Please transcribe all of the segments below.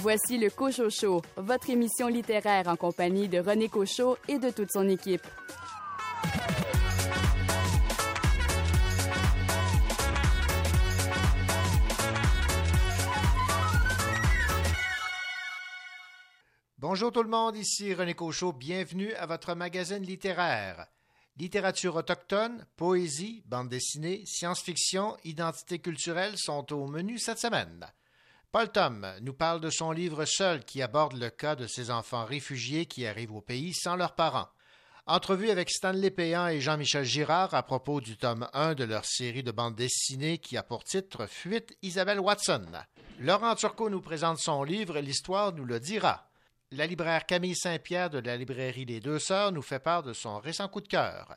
Voici le Cochot Show, votre émission littéraire en compagnie de René Cochot et de toute son équipe. Bonjour tout le monde, ici René Cochot, bienvenue à votre magazine littéraire. Littérature autochtone, poésie, bande dessinée, science-fiction, identité culturelle sont au menu cette semaine. Paul Tom nous parle de son livre Seul qui aborde le cas de ces enfants réfugiés qui arrivent au pays sans leurs parents. Entrevue avec Stanley Péan et Jean-Michel Girard à propos du tome 1 de leur série de bandes dessinées qui a pour titre Fuite Isabelle Watson. Laurent Turcot nous présente son livre L'histoire nous le dira. La libraire Camille Saint-Pierre de la librairie Les Deux Sœurs nous fait part de son récent coup de cœur.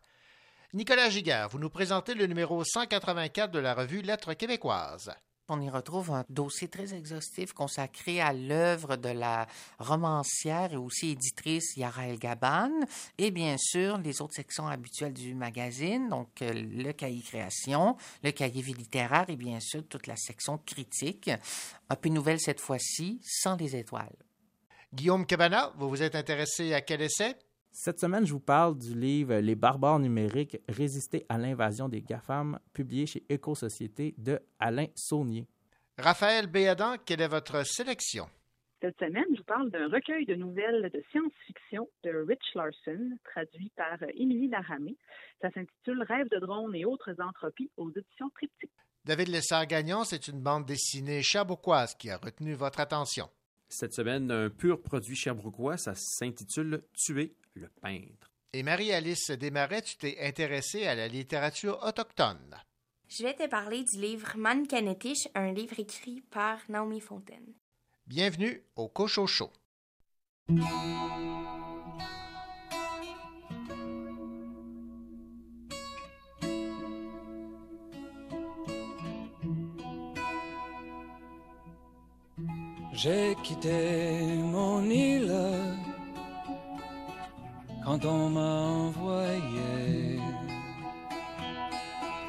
Nicolas Giguère, vous nous présentez le numéro 184 de la revue Lettres québécoises. On y retrouve un dossier très exhaustif consacré à l'œuvre de la romancière et aussi éditrice Yara Gaban et bien sûr les autres sections habituelles du magazine, donc euh, le cahier création, le cahier vie littéraire et bien sûr toute la section critique. Un peu nouvelle cette fois-ci, sans les étoiles. Guillaume Cabana, vous vous êtes intéressé à quel essai? Cette semaine, je vous parle du livre Les barbares numériques, résister à l'invasion des GAFAM, publié chez Éco-Société de Alain Saunier. Raphaël Béadan, quelle est votre sélection? Cette semaine, je vous parle d'un recueil de nouvelles de science-fiction de Rich Larson, traduit par Émilie Laramé. Ça s'intitule Rêves de drones et autres entropies aux éditions Triptyque. David Lessard-Gagnon, c'est une bande dessinée cherbourgoise qui a retenu votre attention. Cette semaine, un pur produit cherbourgois, ça s'intitule Tuer le peintre. Et Marie-Alice Desmarais, tu t'es intéressée à la littérature autochtone. Je vais te parler du livre Mankanetish, un livre écrit par Naomi Fontaine. Bienvenue au Cochocho. J'ai quitté mon île quand on m'a envoyé.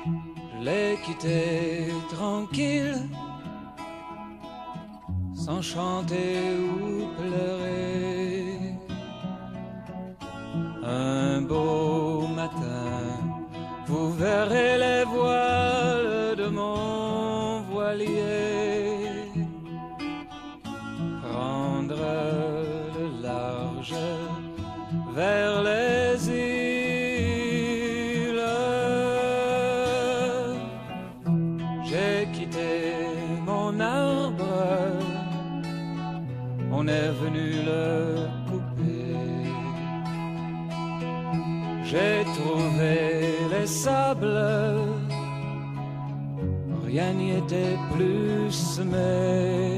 Je l'ai quitté tranquille, sans chanter ou pleurer. Un beau matin, vous verrez les voiles de mon voilier vers les îles. J'ai quitté mon arbre, on est venu le couper. J'ai trouvé les sables, rien n'y était plus semé.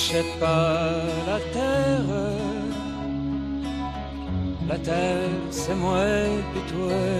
N'achète pas la terre, la terre c'est moi et toi.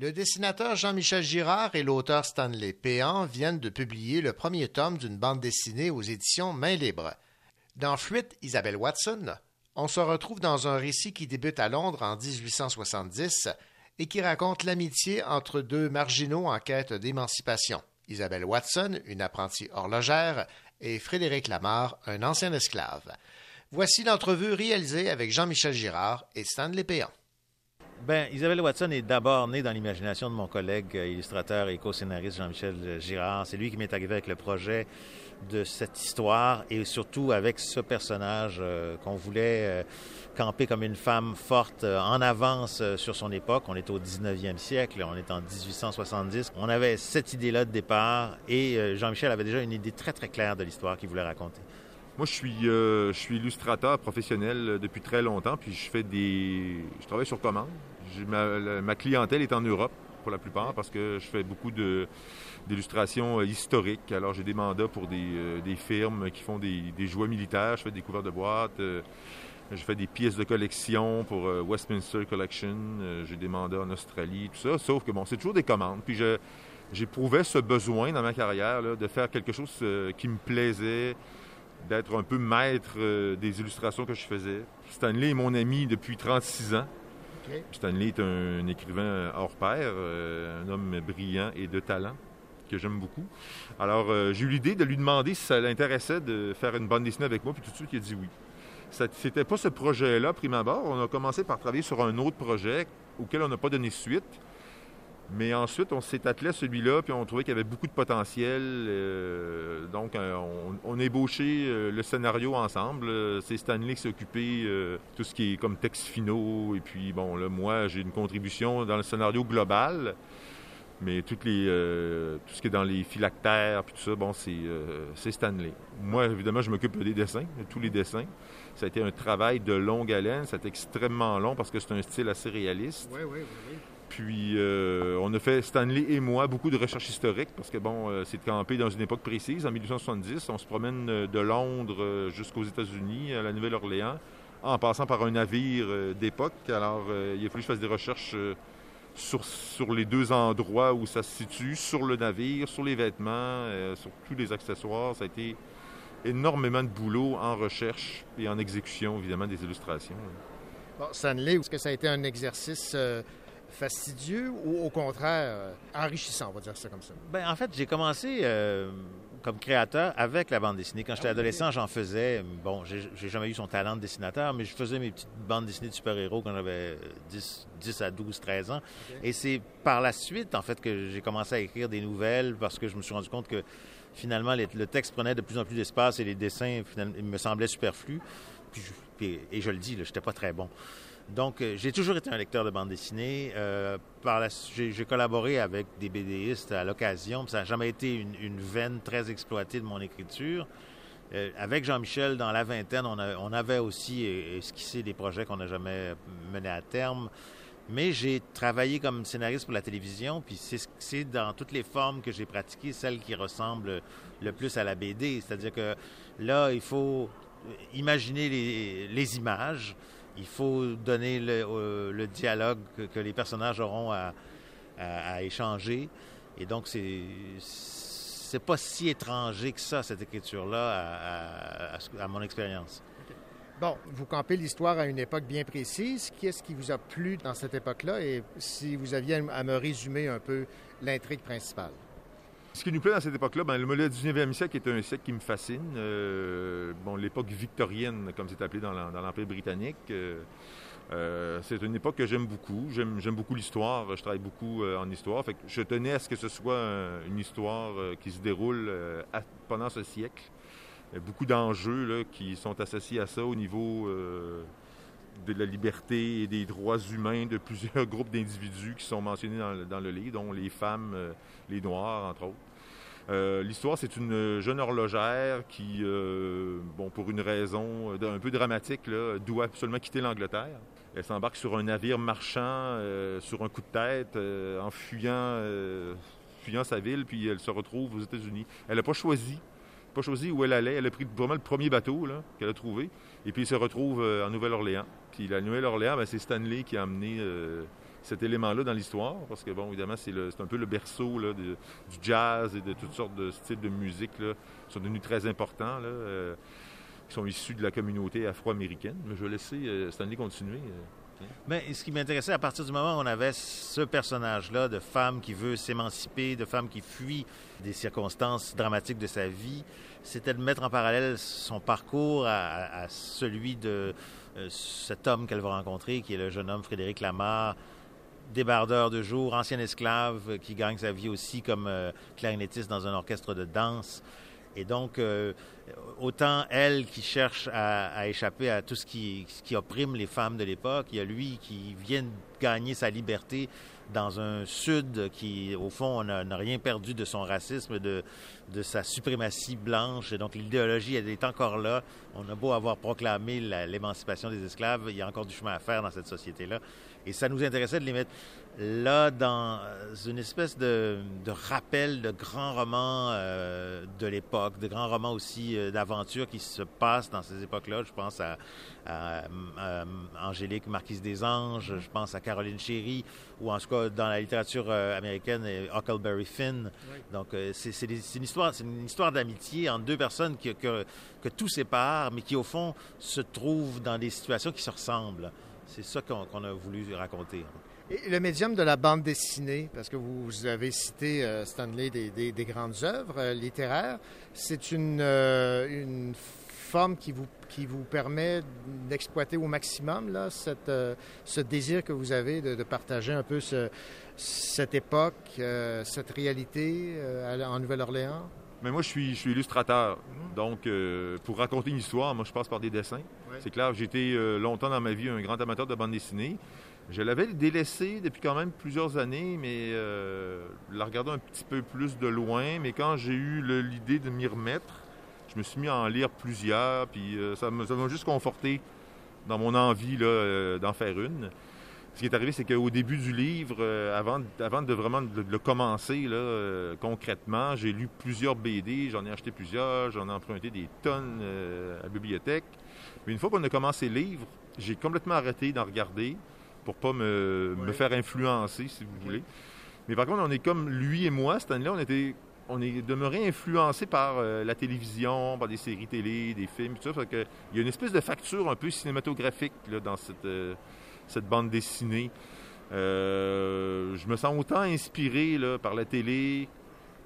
Le dessinateur Jean-Michel Girard et l'auteur Stanley Péan viennent de publier le premier tome d'une bande dessinée aux éditions Main Libre. Dans Fuite, Isabelle Watson, on se retrouve dans un récit qui débute à Londres en 1870 et qui raconte l'amitié entre deux marginaux en quête d'émancipation. Isabelle Watson, une apprentie horlogère, et Frédéric Lamarre, un ancien esclave. Voici l'entrevue réalisée avec Jean-Michel Girard et Stanley Péan. Ben, Isabelle Watson est d'abord née dans l'imagination de mon collègue euh, illustrateur et co-scénariste Jean-Michel Girard. C'est lui qui m'est arrivé avec le projet de cette histoire et surtout avec ce personnage euh, qu'on voulait euh, camper comme une femme forte en avance sur son époque. On est au 19e siècle, on est en 1870. On avait cette idée-là de départ et Jean-Michel avait déjà une idée très très claire de l'histoire qu'il voulait raconter. Moi, je suis, je suis illustrateur professionnel depuis très longtemps, puis je fais des, je travaille sur commande. Ma, clientèle est en Europe pour la plupart parce que je fais beaucoup d'illustrations euh, historiques. Alors j'ai des mandats pour des, euh, des, firmes qui font des, des, jouets militaires. Je fais des couverts de boîtes. Euh, je fais des pièces de collection pour Westminster Collection. j'ai des mandats en Australie, tout ça. Sauf que bon, c'est toujours des commandes. Puis j'éprouvais ce besoin dans ma carrière de faire quelque chose qui me plaisait, d'être un peu maître des illustrations que je faisais. Stanley est mon ami depuis 36 ans. Stanley est un, écrivain hors pair, euh, un homme brillant et de talent que j'aime beaucoup. Alors, euh, j'ai eu l'idée de lui demander si ça l'intéressait de faire une bande dessinée avec moi, puis tout de suite, il a dit oui. C'était pas ce projet-là, prime abord. On a commencé par travailler sur un autre projet auquel on n'a pas donné suite. Mais ensuite, on s'est attelé à celui-là, puis on trouvait qu'il y avait beaucoup de potentiel. Euh, donc, euh, on, a ébauché euh, le scénario ensemble. C'est Stanley qui s'est occupé de tout ce qui est comme texte finaux. Et puis, bon, là, moi, j'ai une contribution dans le scénario global. Mais toutes les, tout ce qui est dans les phylactères, puis tout ça, bon, c'est Stanley. Moi, évidemment, je m'occupe des dessins, de tous les dessins. Ça a été un travail de longue haleine. Ça a été extrêmement long parce que c'est un style assez réaliste. Oui, oui, oui. Puis, euh, on a fait, Stanley et moi, beaucoup de recherches historiques parce que, bon, euh, c'est de camper dans une époque précise, en 1870. On se promène euh, de Londres jusqu'aux États-Unis, à la Nouvelle-Orléans, en passant par un navire d'époque. Alors, il a fallu que je fasse des recherches sur, sur, les deux endroits où ça se situe, sur le navire, sur les vêtements, sur tous les accessoires. Ça a été énormément de boulot en recherche et en exécution, évidemment, des illustrations. Bon, Stanley, est-ce que ça a été un exercice fastidieux ou au contraire euh, enrichissant, on va dire ça comme ça? Bien, en fait, j'ai commencé euh, comme créateur avec la bande dessinée. Quand j'étais ah adolescent, j'en faisais. Bon, j'ai jamais eu son talent de dessinateur, mais je faisais mes petites bandes dessinées de super-héros quand j'avais 10, 10, à 12, 13 ans. Et c'est par la suite, en fait, que j'ai commencé à écrire des nouvelles parce que je me suis rendu compte que finalement, le texte prenait de plus en plus d'espace et les dessins me semblaient superflus. et je le dis, je n'étais pas très bon. Donc, euh, j'ai toujours été un lecteur de bande dessinée. Euh, j'ai collaboré avec des BDistes à l'occasion. Ça n'a jamais été une, veine très exploitée de mon écriture. Euh, avec Jean-Michel, dans la vingtaine, on, on avait aussi esquissé des projets qu'on n'a jamais menés à terme. Mais j'ai travaillé comme scénariste pour la télévision, puis c'est dans toutes les formes que j'ai pratiquées, celle qui ressemble le plus à la BD. C'est-à-dire que là, il faut imaginer les images, il faut donner le, euh, dialogue que, les personnages auront à, échanger. Et donc, c'est c'est pas si étranger que ça, cette écriture-là, à, mon expérience. Bon, vous campez l'histoire à une époque bien précise. Qu'est-ce qui vous a plu dans cette époque-là? Et si vous aviez à me résumer un peu l'intrigue principale. Ce qui nous plaît dans cette époque-là, ben, le modèle du 19e siècle est un siècle qui me fascine. Euh, bon, l'époque victorienne, comme c'est appelé dans l'Empire britannique, euh, euh, c'est une époque que j'aime beaucoup. J'aime beaucoup l'histoire. Je travaille beaucoup en histoire. Je tenais à ce que ce soit une histoire qui se déroule pendant ce siècle. Il y a beaucoup d'enjeux qui sont associés à ça au niveau de la liberté et des droits humains de plusieurs groupes d'individus qui sont mentionnés dans, le livre, dont les femmes, les Noirs, entre autres. Euh, l'histoire, c'est une jeune horlogère qui, euh, bon, pour une raison euh, un peu dramatique, doit absolument quitter l'Angleterre. Elle s'embarque sur un navire marchand sur un coup de tête en fuyant, fuyant sa ville, puis elle se retrouve aux États-Unis. Elle n'a pas choisi, pas choisi où elle allait. Elle a pris vraiment le premier bateau qu'elle a trouvé, et puis elle se retrouve en Nouvelle-Orléans. La Nouvelle-Orléans, ben, c'est Stanley qui a amené cet élément-là dans l'histoire, parce que, bon, évidemment, c'est un peu le berceau du jazz et de toutes sortes de styles de musique là, qui sont devenus très importants, euh, qui sont issus de la communauté afro-américaine. Mais je vais laisser euh, Stanley continuer. euh. Mais ce qui m'intéressait, à partir du moment où on avait ce personnage-là de femme qui veut s'émanciper, de femme qui fuit des circonstances dramatiques de sa vie, c'était de mettre en parallèle son parcours à, celui de euh, cet homme qu'elle va rencontrer, qui est le jeune homme Frédéric Lamar, débardeur de jour, ancien esclave, euh, qui gagne sa vie aussi comme euh, clarinettiste dans un orchestre de danse. Et donc, euh, autant elle qui cherche à, échapper à tout ce qui, opprime les femmes de l'époque, il y a lui qui vient gagner sa liberté dans un sud qui, au fond, n'a rien perdu de son racisme, de, sa suprématie blanche. Donc, l'idéologie, elle est encore là. On a beau avoir proclamé la- l'émancipation des esclaves, il y a encore du chemin à faire dans cette société-là. Et ça nous intéressait de les mettre là dans une espèce de, de rappel de grands romans euh, de l'époque, de grands romans aussi euh, d'aventure qui se passent dans ces époques-là. Je pense à, à, euh, Angélique Marquise des Anges, je pense à Caroline Chéry, ou en tout cas dans la littérature euh, américaine, euh, Huckleberry Finn. Donc euh, c'est une histoire, c'est une histoire d'amitié entre deux personnes que, que, que tout sépare, mais qui au fond se trouvent dans des situations qui se ressemblent. C'est ça qu'on qu'on a voulu raconter. Et le médium de la bande dessinée, parce que vous avez cité euh, Stanley des, des- des grandes œuvres euh, littéraires, c'est une, euh, une forme qui vous, qui vous permet d'exploiter au maximum là, cette, euh, ce désir que vous avez de, de partager un peu ce- cette époque, euh, cette réalité euh, en Nouvelle-Orléans? Mais moi, je suis, je suis illustrateur. Donc, euh, pour raconter une histoire, moi, je passe par des dessins. C'est clair, j'ai été longtemps dans ma vie un grand amateur de bande dessinée. Je l'avais délaissé depuis quand même plusieurs années, mais euh, la regardais un petit peu plus de loin. Mais quand j'ai eu l'idée de m'y remettre, je me suis mis à en lire plusieurs, puis euh, ça m'a juste conforté dans mon envie euh, d'en faire une. Ce qui est arrivé, c'est qu'au début du livre, avant, de vraiment le commencer concrètement, j'ai lu plusieurs BD, j'en ai acheté plusieurs, j'en ai emprunté des tonnes à la bibliothèque. Mais une fois qu'on a commencé le livre, j'ai complètement arrêté d'en regarder pour pas me, me faire influencer, si vous voulez. Mais par contre, on est comme lui et moi, cette année-là, on était on est demeuré influencé par euh, la télévision, par des séries télé, des films, tout ça. Fait que il y a une espèce de facture un peu cinématographique là, dans cette, euh, cette bande dessinée. Euh, je me sens autant inspiré là, par la télé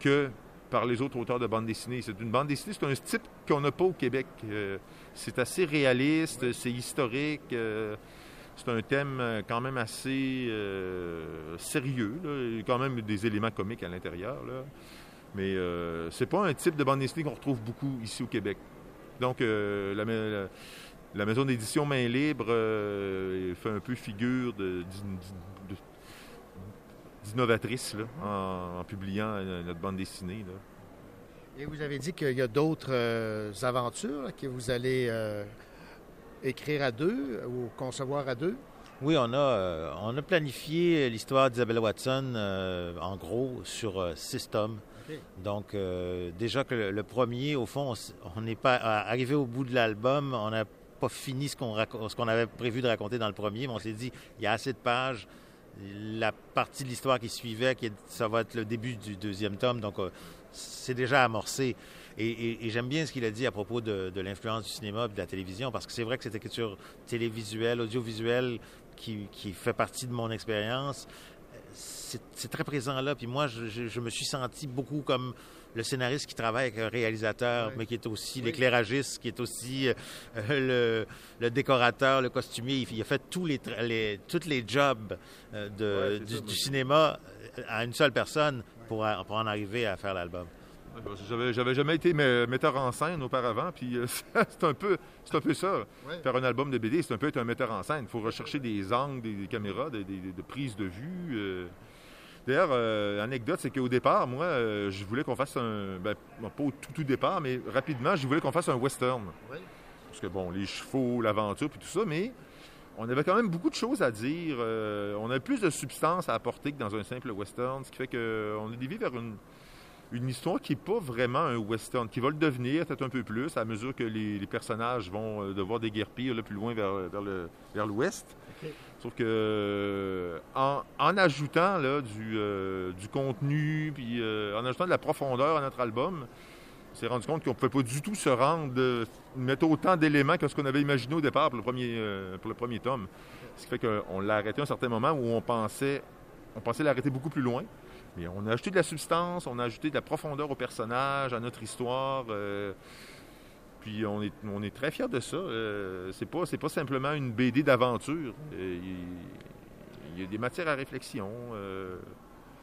que par les autres auteurs de bande dessinée. C'est une bande dessinée, c'est un type qu'on n'a pas au Québec. C'est assez réaliste, c'est historique. C'est un thème euh, quand même assez euh, sérieux. Il y a quand même des éléments comiques à l'intérieur. Mais euh, c'est pas un type de bande dessinée qu'on retrouve beaucoup ici au Québec. Donc, euh, la, ma- la- la maison d'édition Main Libre fait un peu figure d'innovatrice en, publiant notre bande dessinée. Et vous avez dit qu'il y a d'autres aventures que vous allez écrire à deux ou concevoir à deux? Oui, on a, euh, on a planifié l'histoire d'Isabella Watson, euh, en gros, sur euh, six tomes. Donc, euh, déjà que le, le premier, au fond, on n'est pas arrivé au bout de l'album, on n'a pas fini ce qu'on raco- ce qu'on avait prévu de raconter dans le premier, mais on s'est dit, il y a assez de pages. La partie de l'histoire qui suivait, qui est- ça va être le début du deuxième tome, donc c'est déjà amorcé. Et, et- et j'aime bien ce qu'il a dit à propos de, de l'influence du cinéma et de la télévision, parce que c'est vrai que cette écriture télévisuelle, audiovisuelle, qui, qui fait partie de mon expérience, c'est très présent là. Puis moi, je, je- je me suis senti beaucoup comme le scénariste qui travaille avec un réalisateur, mais qui est aussi Oui. l'éclairagiste, qui est aussi euh, le, le décorateur, le costumier. Il, il a fait tous les, les, les jobs euh, de, Ouais, c'est du, ça, du moi. cinéma euh, à une seule personne pour en arriver à faire l'album. J'avais, j'avais jamais été me- metteur en scène auparavant, puis euh, c'est un peu, c'est un peu ça. Ouais. Faire un album de BD, c'est un peu être un metteur en scène. Il faut rechercher des angles, des, des caméras, des, des- de prises de vue. euh. D'ailleurs, euh, anecdote, c'est qu'au départ, moi, euh, je voulais qu'on fasse un, ben, pas au tout, tout départ, mais rapidement, je voulais qu'on fasse un western. Parce que bon, les chevaux, l'aventure, puis tout ça, mais on avait quand même beaucoup de choses à dire. on avait plus de substance à apporter que dans un simple western, ce qui fait qu'on a dévié vers une, une histoire qui n'est pas vraiment un western, qui va le devenir peut-être un peu plus à mesure que les, les personnages vont euh, devoir déguerpir là, plus loin vers, vers le- vers l'ouest. Sauf que euh, en, en ajoutant là, du, euh, du contenu, puis euh, en ajoutant de la profondeur à notre album, on s'est rendu compte qu'on ne pouvait pas du tout se rendre, mettre autant d'éléments que ce qu'on avait imaginé au départ pour le premier, euh, pour le premier tome. Ce qui fait qu'on l'a arrêté à un certain moment où on pensait, on pensait l'arrêter beaucoup plus loin. Mais on a ajouté de la substance, on a ajouté de la profondeur au personnage, à notre histoire. euh, puis on est, on est très fiers de ça. Euh, c'est pas, pas simplement une BD d'aventure. Euh, il, y a des matières à réflexion. euh,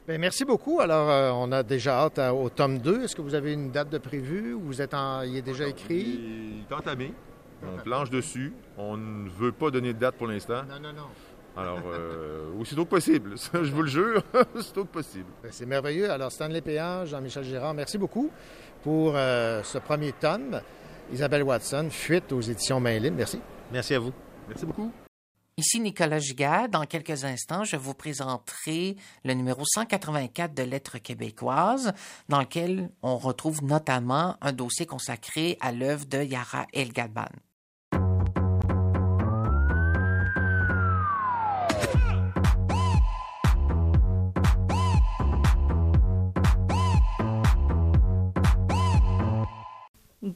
Ben, merci beaucoup. Alors, euh, on a déjà hâte à- au tome 2. Est-ce que vous avez une date de prévue ou vous êtes en... il est déjà écrit? Il est entamé. On planche dessus. On ne veut pas donner de date pour l'instant. Non, non, non. Alors, euh, aussitôt que possible. Ça, je vous le jure, aussitôt que possible. Ben, C'est merveilleux. Alors, Stanley Péan, Jean-Michel Gérard, merci beaucoup pour euh, ce premier tome. Isabelle Watson, Fuite aux éditions Mainline. Merci. Merci à vous. Merci beaucoup. Ici Nicolas Giguère. Dans quelques instants, je vous présenterai le numéro 184 de Lettres québécoises, dans lequel on retrouve notamment un dossier consacré à l'œuvre de Yara El-Gaban.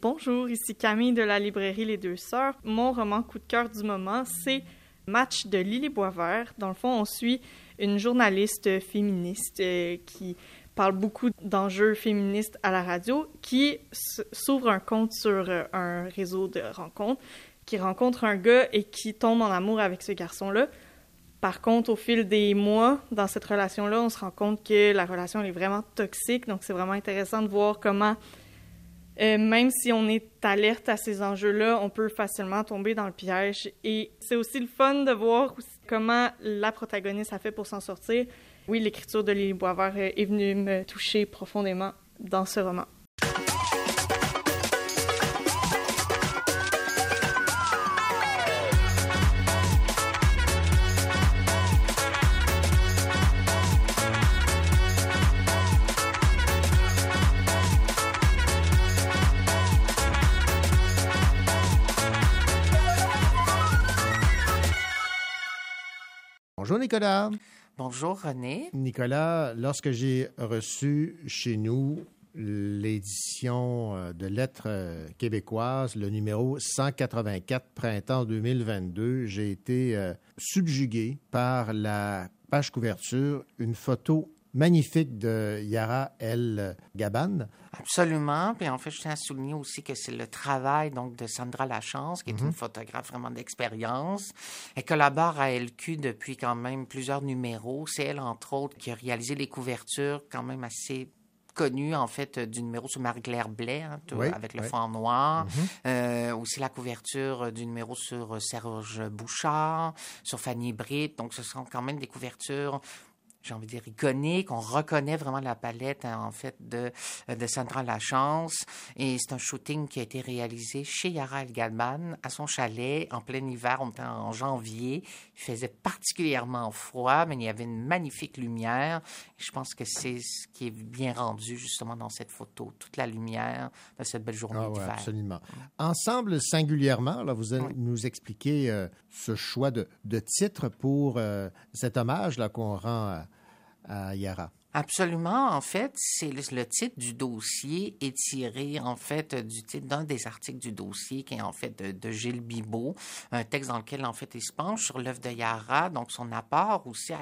Bonjour, ici Camille de la librairie Les Deux Sœurs. Mon roman coup de cœur du moment, c'est Match de Lily Boisvert. Dans le fond, on suit une journaliste féministe euh, qui parle beaucoup d'enjeux féministes à la radio, qui s'ouvre un compte sur euh, un réseau de rencontres, qui rencontre un gars et qui tombe en amour avec ce garçon-là. Par contre, au fil des mois, dans cette relation-là, on se rend compte que la relation est vraiment toxique. Donc, c'est vraiment intéressant de voir comment euh, même si on est alerte à ces enjeux-là, on peut facilement tomber dans le piège. Et c'est aussi le fun de voir comment la protagoniste a fait pour s'en sortir. Oui, l'écriture de Lily Boisvert est venue me toucher profondément dans ce roman. Bonjour, Nicolas. Bonjour René. Nicolas, lorsque j'ai reçu chez nous l'édition euh, de Lettres euh, québécoises, le numéro 184 printemps 2022, j'ai été euh, subjugué par la page couverture, une photo magnifique de Yara El Gaban. Absolument. Puis en fait, je tiens à souligner aussi que c'est le travail donc de Sandra Lachance, qui est Mhm. une photographe vraiment d'expérience. Elle collabore à LQ depuis quand même plusieurs numéros. C'est elle, entre autres, qui a réalisé les couvertures quand même assez connues, en fait, du numéro sur Marie-Claire Blais, hein, Oui, avec le oui. fond noir. Mhm. Euh, aussi la couverture du numéro sur Serge Bouchard, sur Fanny Britt. Donc, ce sont quand même des couvertures j'ai envie de dire, iconique. On reconnaît vraiment la palette, hein, en fait, de, de Sandra Lachance. Et c'est un shooting qui a été réalisé chez Yara El Galman, à son chalet, en plein hiver. On était en janvier. Il faisait particulièrement froid, mais il y avait une magnifique lumière. Et je pense que c'est ce qui est bien rendu, justement, dans cette photo. Toute la lumière de cette belle journée Ah ouais, d'hiver. absolument. Ensemble, singulièrement, là, vous allez nous expliquer euh, ce choix de, de titre pour euh, cet hommage là, qu'on rend à, à Yara. Absolument. En fait, c'est le, titre du dossier est tiré en fait du titre d'un des articles du dossier qui est en fait de, Gilles Bibot, un texte dans lequel en fait il se penche sur l'œuvre de Yara, donc son apport aussi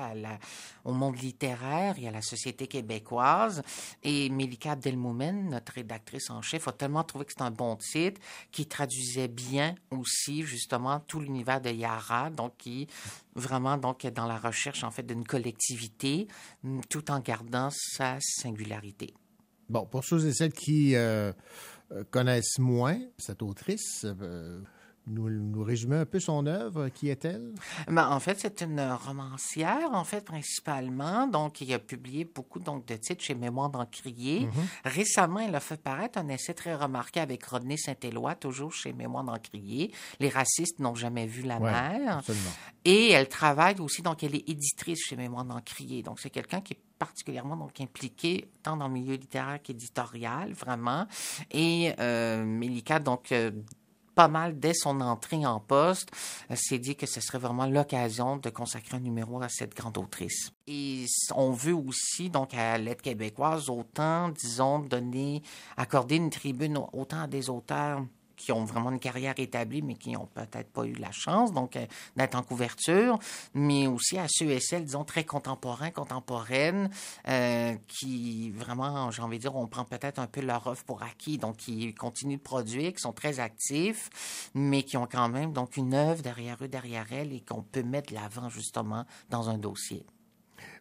au monde littéraire et à la société québécoise. Et Mélika Abdelmoumen, notre rédactrice en chef, a tellement trouvé que c'est un bon titre qui traduisait bien aussi justement tout l'univers de Yara, donc qui vraiment donc dans la recherche en fait d'une collectivité mm, tout en gardant sa singularité. Bon, pour ceux et celles qui euh, euh, connaissent moins cette autrice, euh, nous, nous résumer un peu son œuvre. Qui est-elle? Ben, en fait, c'est une romancière, en fait, principalement. Donc, il a publié beaucoup donc, de titres chez Mémoire d'Encrier. Mhm. Récemment, elle a fait paraître un essai très remarqué avec Rodney Saint-Éloi, toujours chez Mémoire d'Encrier. Les racistes n'ont jamais vu la Ouais, mer. absolument. Et elle travaille aussi, donc elle est éditrice chez Mémoire d'Encrier. Donc, c'est quelqu'un qui est particulièrement donc impliqué tant dans le milieu littéraire qu'éditorial, vraiment. Et euh, Mélika, donc, euh, pas mal dès son entrée en poste, euh, s'est dit que ce serait vraiment l'occasion de consacrer un numéro à cette grande autrice. Et on veut aussi, donc, à l'aide québécoise, autant, disons, donner, accorder une tribune autant à des auteurs qui ont vraiment une carrière établie, mais qui n'ont peut-être pas eu la chance donc euh, d'être en couverture, mais aussi à ceux et celles, disons, très contemporains, contemporaines, euh, qui vraiment, j'ai envie de dire, on prend peut-être un peu leur offre pour acquis, donc qui continuent de produire, qui sont très actifs, mais qui ont quand même donc une œuvre derrière eux, derrière elles, et qu'on peut mettre l'avant justement dans un dossier.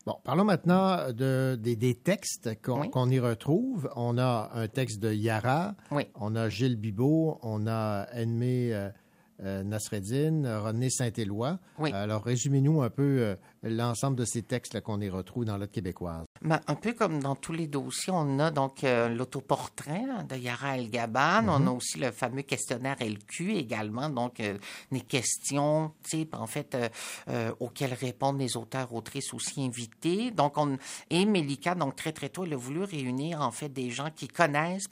Bon, parlons maintenant de, des, textes qu'on y retrouve. On a un texte de Yara, on a Gilles Bibot, on a Enmé euh, euh, Nasreddin, René Saint-Éloi. Alors, résumez-nous un peu euh, l'ensemble de ces textes qu'on y retrouve dans l'autre québécoise. Ben, un peu comme dans tous les dossiers, on a donc euh, l'autoportrait de Yara El Gaban. On a mhm. aussi le fameux questionnaire LQ également, donc euh, des questions, type en fait, euh, auxquelles répondent les auteurs, autrices aussi invités. Donc, on et Melika, donc très très tôt, elle a voulu réunir en fait des gens qui connaissent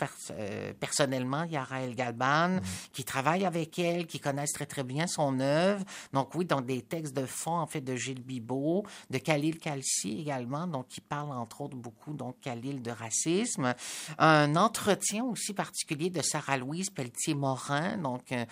personnellement Yara El Gaban, mhm. qui travaillent avec elle, qui connaissent très très bien son œuvre. Donc oui, dans des textes de fond en fait de Gilles Bibot, de Khalil Kalsi également, donc qui parlent entre autres beaucoup, donc, l'île de racisme. Un entretien aussi particulier de Sarah-Louise Pelletier-Morin, donc, euh,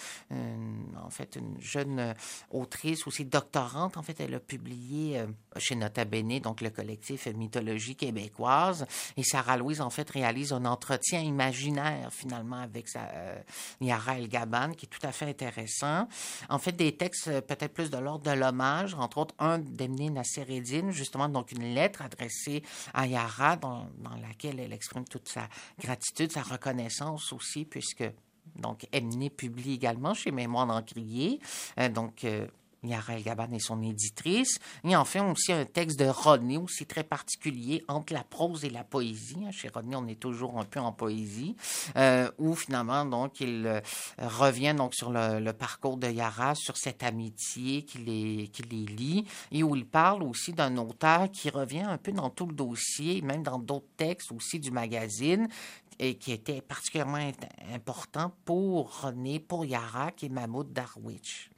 en fait, une jeune autrice, aussi doctorante. En fait, elle a publié euh, chez Nota Bene, donc le collectif Mythologie québécoise. Et Sarah-Louise, en fait, réalise un entretien imaginaire, finalement, avec sa, euh, Yara El Gaban, qui est tout à fait intéressant. En fait, des textes peut-être plus de l'ordre de l'hommage, entre autres, un Nassereddin, justement, donc une lettre adressée à Yara, dans, laquelle elle exprime toute sa gratitude, sa reconnaissance aussi, puisque donc Emné publie également chez Mémoire d'Encrier. Euh, donc, euh, Yara El est son éditrice. Et enfin aussi un texte de Rodney, aussi très particulier, entre la prose et la poésie. Hein, chez Rodney, on est toujours un peu en poésie, euh, où finalement, donc, il euh, revient donc sur le, parcours de Yara, sur cette amitié qui les, les lie, et où il parle aussi d'un auteur qui revient un peu dans tout le dossier, même dans d'autres textes aussi du magazine, et qui était particulièrement important pour René, pour Yara, qui est Mahmoud Darwich.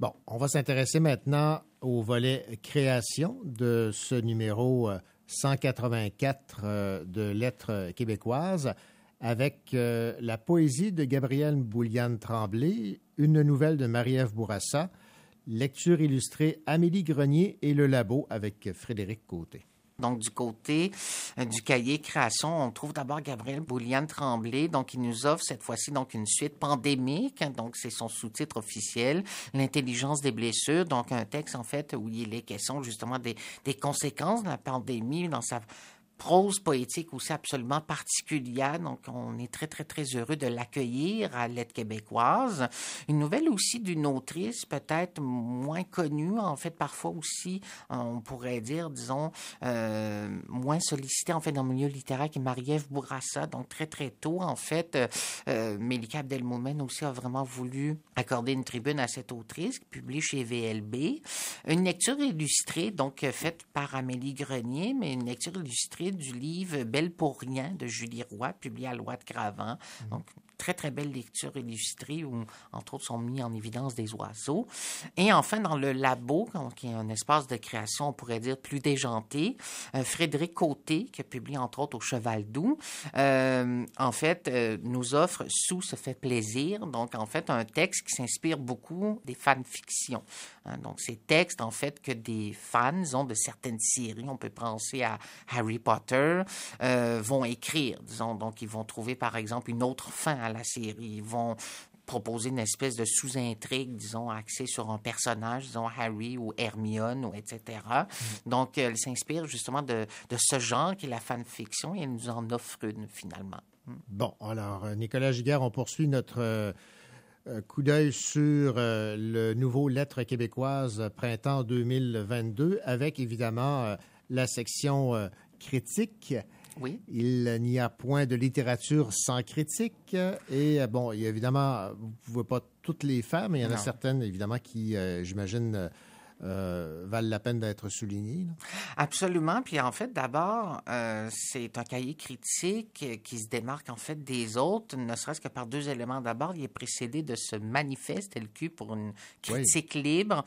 Bon, on va s'intéresser maintenant au volet création de ce numéro 184 euh, euh, de Lettres québécoises avec euh, la poésie de Gabrielle Bouliane Tremblay, une nouvelle de Marie-Ève Bourassa, lecture illustrée Amélie Grenier et Le Labo avec Frédéric Côté. Donc, du côté euh, du cahier création, on trouve d'abord Gabriel Bouliane Tremblay. Donc, il nous offre cette fois-ci donc une suite pandémique. Donc, c'est son sous-titre officiel, L'intelligence des blessures. Donc, un texte, en fait, où il est question justement des, des conséquences de la pandémie dans sa prose poétique aussi absolument particulière. Donc, on est très, très, très heureux de l'accueillir à l'aide québécoise. Une nouvelle aussi d'une autrice peut-être moins connue, en fait, parfois aussi, on pourrait dire, disons, euh, moins sollicitée, en fait, dans le milieu littéraire, qui est Marie-Ève Bourassa. Donc, très, très tôt, en fait, euh, euh Mélika Abdelmoumen aussi a vraiment voulu accorder une tribune à cette autrice, qui publie chez VLB. Une lecture illustrée, donc, faite par Amélie Grenier, mais une lecture illustrée du livre Belle pour rien de Julie Roy, publié à Loi de Gravant. Mhm. Donc, très, très belle lecture illustrée où, entre autres, sont mis en évidence des oiseaux. Et enfin, dans le labo, qui est un espace de création, on pourrait dire, plus déjanté, euh, Frédéric Côté, qui a publié, entre autres, au Cheval Doux, euh, en fait, euh, nous offre Sous se fait plaisir. Donc, en fait, un texte qui s'inspire beaucoup des fanfictions. Hein. donc, ces textes, en fait, que des fans ont de certaines séries, on peut penser à Harry Potter, vont écrire, disons. Donc, ils vont trouver, par exemple, une autre fin à la série. Ils vont proposer une espèce de sous-intrigue, disons, axée sur un personnage, disons Harry ou Hermione, ou etc. Mm. Donc, elle s'inspire justement de, de, ce genre qui est la fanfiction et elle nous en offre une finalement. Mm. Bon, alors, euh, Nicolas Giguère, on poursuit notre euh, euh, coup d'œil sur le nouveau Lettre québécoise printemps 2022 avec évidemment la section critique. Oui. Il n'y a point de littérature sans critique. Et euh, bon, évidemment, vous ne pouvez pas toutes les faire, mais il y en a certaines, évidemment, qui, euh, j'imagine, euh, valent la peine d'être soulignés. là? Absolument. Puis en fait, d'abord, euh, c'est un cahier critique qui se démarque en fait des autres, ne serait-ce que par deux éléments. D'abord, il est précédé de ce manifeste LQ pour une critique libre.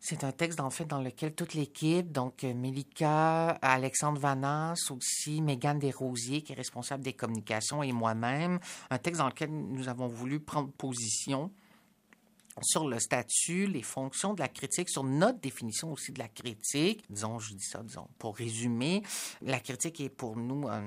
C'est un texte en fait dans lequel toute l'équipe, donc euh, Mélika, Alexandre Vanas, aussi Mégane Desrosiers qui est responsable des communications et moi-même, un texte dans lequel nous avons voulu prendre position sur le statut, les fonctions de la critique, sur notre définition aussi de la critique. Disons, je dis ça, disons, pour résumer, la critique est pour nous un,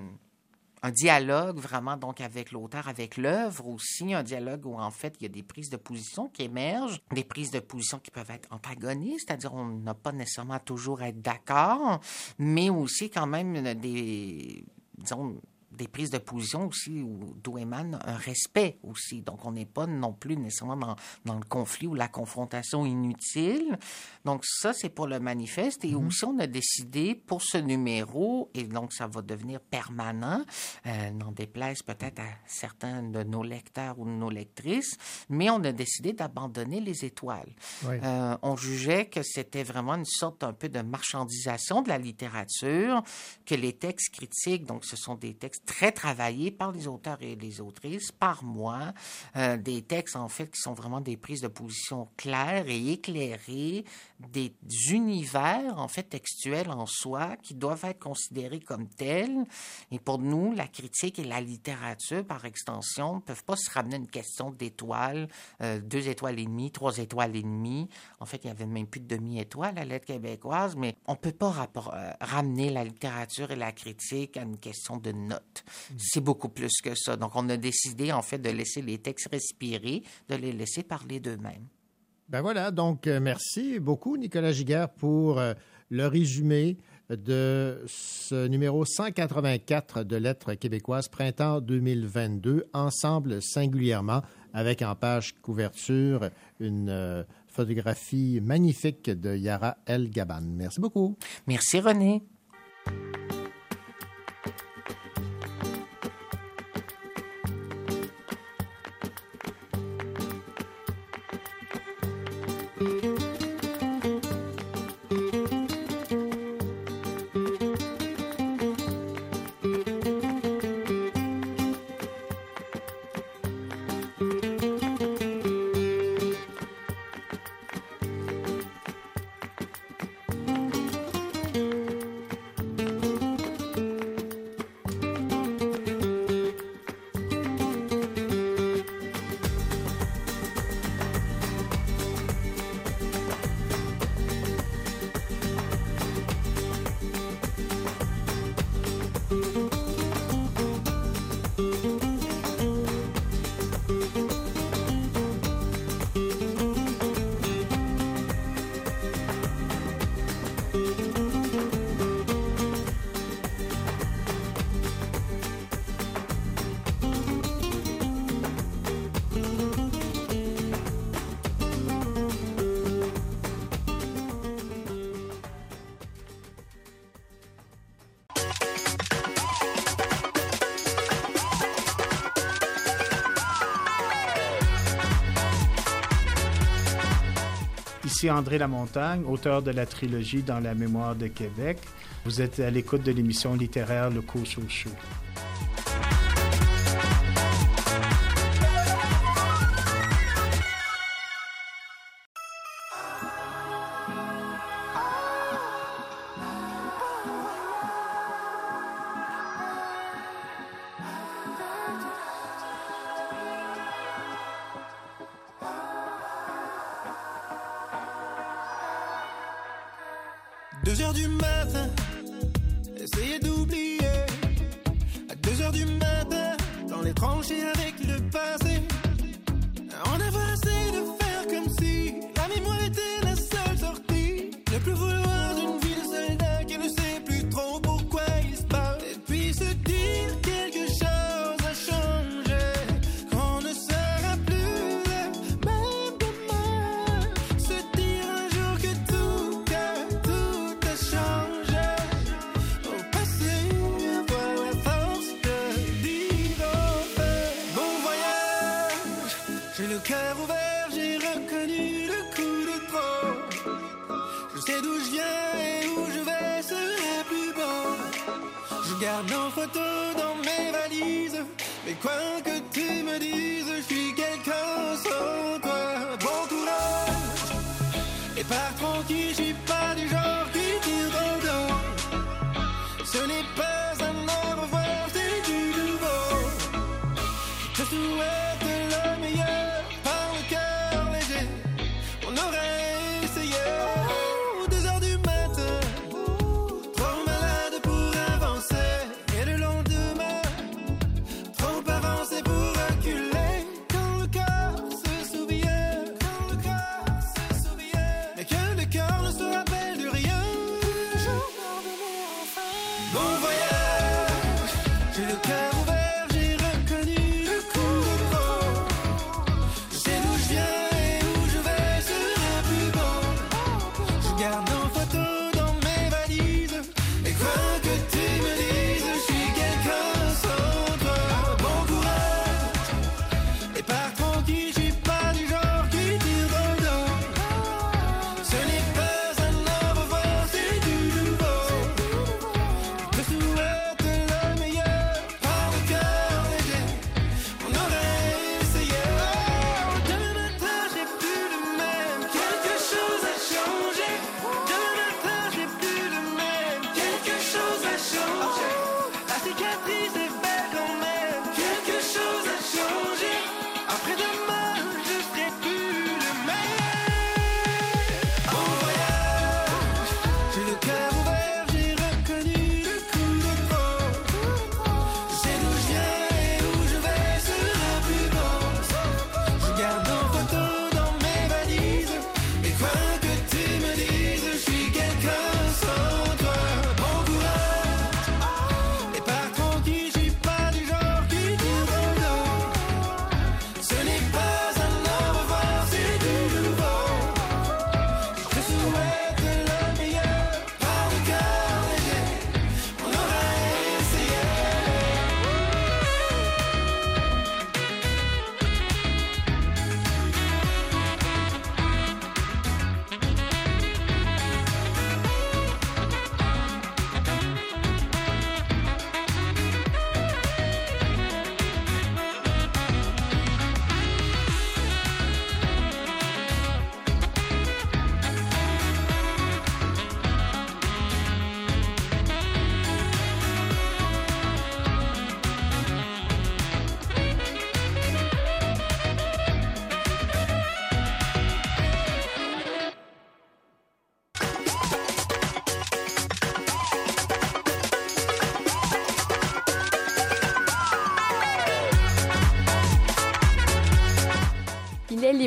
dialogue vraiment donc avec l'auteur, avec l'œuvre aussi, un dialogue où en fait il y a des prises de position qui émergent, des prises de position qui peuvent être antagonistes, c'est-à-dire on n'a pas nécessairement à toujours être d'accord, mais aussi quand même des, disons, des prises de position aussi où- d'où émane un respect aussi. Donc, on n'est pas non plus nécessairement dans, dans le conflit ou la confrontation inutile. Donc, ça, c'est pour le manifeste. Et aussi, on a décidé pour ce numéro, et donc ça va devenir permanent, euh, n'en déplaise peut-être à certains de nos lecteurs ou de nos lectrices, mais on a décidé d'abandonner les étoiles. Oui. Euh, on jugeait que c'était vraiment une sorte un peu de marchandisation de la littérature, que les textes critiques, donc ce sont des textes très travaillés par les auteurs et les autrices, par moi, euh, des textes en fait qui sont vraiment des prises de position claires et éclairées, des univers en fait textuels en soi qui doivent être considérés comme tels. Et pour nous, la critique et la littérature, par extension, ne peuvent pas se ramener à une question d'étoiles, euh, deux étoiles et demie, trois étoiles et demie. En fait, il y avait même plus de demi-étoile à l'aide québécoise, mais on peut pas euh, ramener la littérature et la critique à une question de notes. C'est beaucoup plus que ça. Donc, on a décidé, en fait, de laisser les textes respirer, de les laisser parler d'eux-mêmes. Ben voilà, donc euh, merci beaucoup Nicolas Giguère pour euh, le résumé de ce numéro 184 de Lettres québécoises printemps 2022, ensemble singulièrement, avec en page couverture une euh, photographie magnifique de Yara El Gaban. Merci beaucoup. Merci René. Ici André Lamontagne, auteur de la trilogie Dans la mémoire de Québec. Vous êtes à l'écoute de l'émission littéraire Le Cochon Show.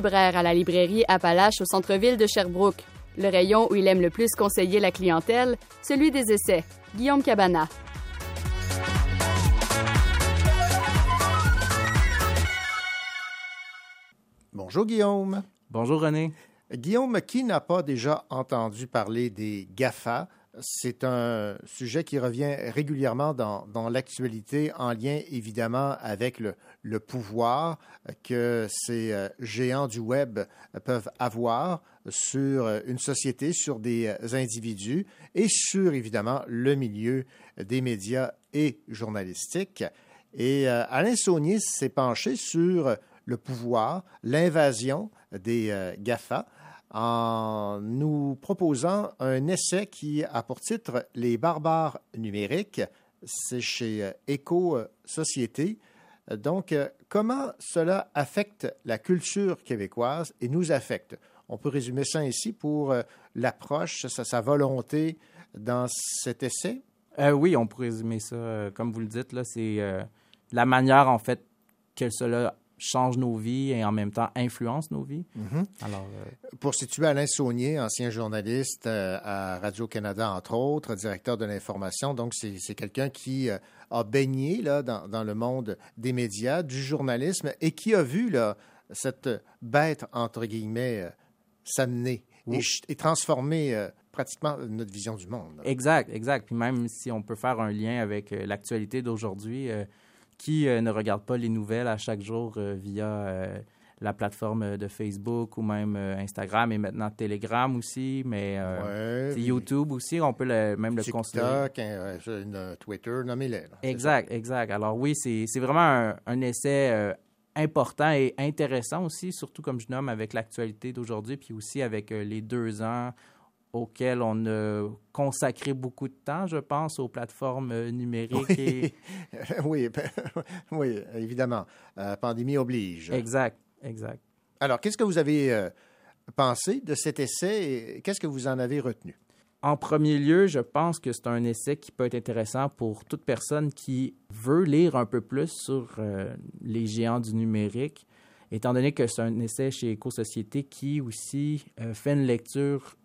Libraire à la librairie Appalache au centre-ville de Sherbrooke. Le rayon où il aime le plus conseiller la clientèle, celui des essais. Guillaume Cabana. Bonjour Guillaume. Bonjour René. Guillaume, qui n'a pas déjà entendu parler des GAFA? C'est un sujet qui revient régulièrement dans, dans l'actualité en lien évidemment avec le, le pouvoir que ces euh, géants du web peuvent avoir sur une société, sur des individus et sur évidemment le milieu des médias et journalistiques. Et euh, Alain Saunier s'est penché sur le pouvoir, l'invasion des euh, GAFA en nous proposant un essai qui a pour titre Les barbares numériques. C'est chez euh, Éco-Société. Donc, euh, comment cela affecte la culture québécoise et nous affecte? On peut résumer ça ainsi pour euh, l'approche, sa, volonté dans cet essai? Euh, oui, on peut résumer ça. comme vous le dites, là, c'est la manière, en fait, que cela change nos vies et en même temps influence nos vies. Mhm. Alors, euh, Pour situer Alain Saunier, ancien journaliste euh, à Radio-Canada, entre autres, directeur de l'information, donc c'est quelqu'un qui euh, a baigné là, dans, dans le monde des médias, du journalisme, et qui a vu là, cette bête, entre guillemets, s'amener et, transformer pratiquement notre vision du monde. Exact, exact. Puis même si on peut faire un lien avec l'actualité d'aujourd'hui, euh, qui euh, ne regarde pas les nouvelles à chaque jour euh, via euh, la plateforme de Facebook ou même Instagram et maintenant Telegram aussi, mais euh, Ouais, YouTube aussi, on peut le- même le considérer. TikTok, Twitter, nommez-les. Exact, exact. Alors oui, c'est c'est vraiment un, un essai euh, important et intéressant aussi, surtout comme je nomme avec l'actualité d'aujourd'hui, puis aussi avec euh, les deux ans auxquels on a consacré beaucoup de temps, je pense, aux plateformes euh, numériques. et- oui, ben, oui, évidemment. Euh, pandémie oblige. Exact, exact. Alors, qu'est-ce que vous avez euh, pensé de cet essai et qu'est-ce que vous en avez retenu? En premier lieu, je pense que c'est un essai qui peut être intéressant pour toute personne qui veut lire un peu plus sur euh, les géants du numérique, étant donné que c'est un essai chez Éco-Société qui aussi euh, fait une lecture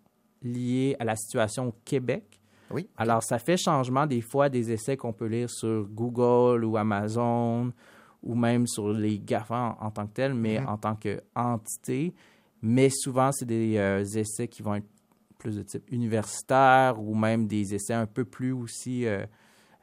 liée à la situation au Québec. Oui. Alors, ça fait changement des fois des essais qu'on peut lire sur Google ou Amazon ou même sur les GAFA en, en tant que tels, mais Mhm. en tant qu'entité. Mais souvent, c'est des euh, essais qui vont être plus de type universitaire ou même des essais un peu plus aussi euh,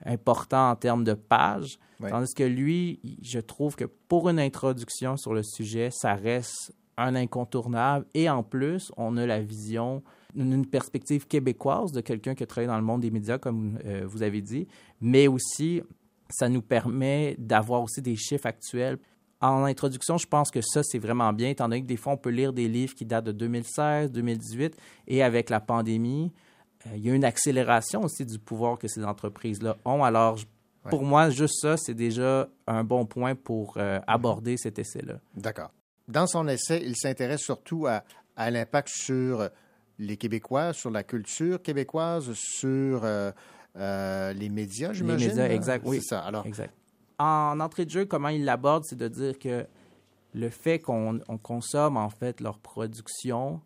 importants en termes de pages. Tandis que lui, je trouve que pour une introduction sur le sujet, ça reste un incontournable. Et en plus, on a la vision, une perspective québécoise de quelqu'un qui a travaillé dans le monde des médias, comme euh, vous avez dit, mais aussi, ça nous permet d'avoir aussi des chiffres actuels. En introduction, je pense que ça, c'est vraiment bien, étant donné que des fois, on peut lire des livres qui datent de 2016, 2018, et avec la pandémie, euh, il y a une accélération aussi du pouvoir que ces entreprises-là ont. Alors, je- pour moi, juste ça, c'est déjà un bon point pour euh, aborder cet essai-là. D'accord. Dans son essai, il s'intéresse surtout à, à l'impact sur les Québécois, sur la culture québécoise, sur euh, euh, les médias, Les j'imagine? médias, là? exact, oui. C'est ça. Alors, Exact. En entrée de jeu, comment il l'aborde, c'est de dire que le fait qu'on on consomme en fait leur production,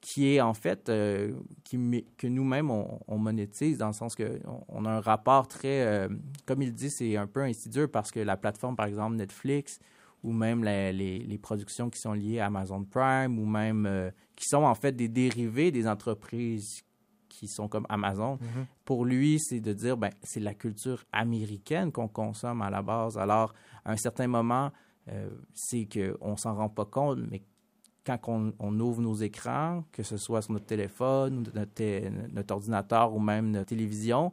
qui est en fait euh, qui, que nous-mêmes on, on monétise dans le sens que on, on a un rapport très, euh, comme il dit, c'est un peu insidieux parce que la plateforme par exemple Netflix ou même les, les productions qui sont liées à Amazon Prime ou même qui sont en fait des dérivés des entreprises qui sont comme Amazon. Mhm. Pour lui, c'est de dire, ben, c'est la culture américaine qu'on consomme à la base. Alors, à un certain moment, euh, c'est qu'on s'en rend pas compte, mais quand on, on ouvre nos écrans, que ce soit sur notre téléphone, notre, ordinateur ou même notre télévision,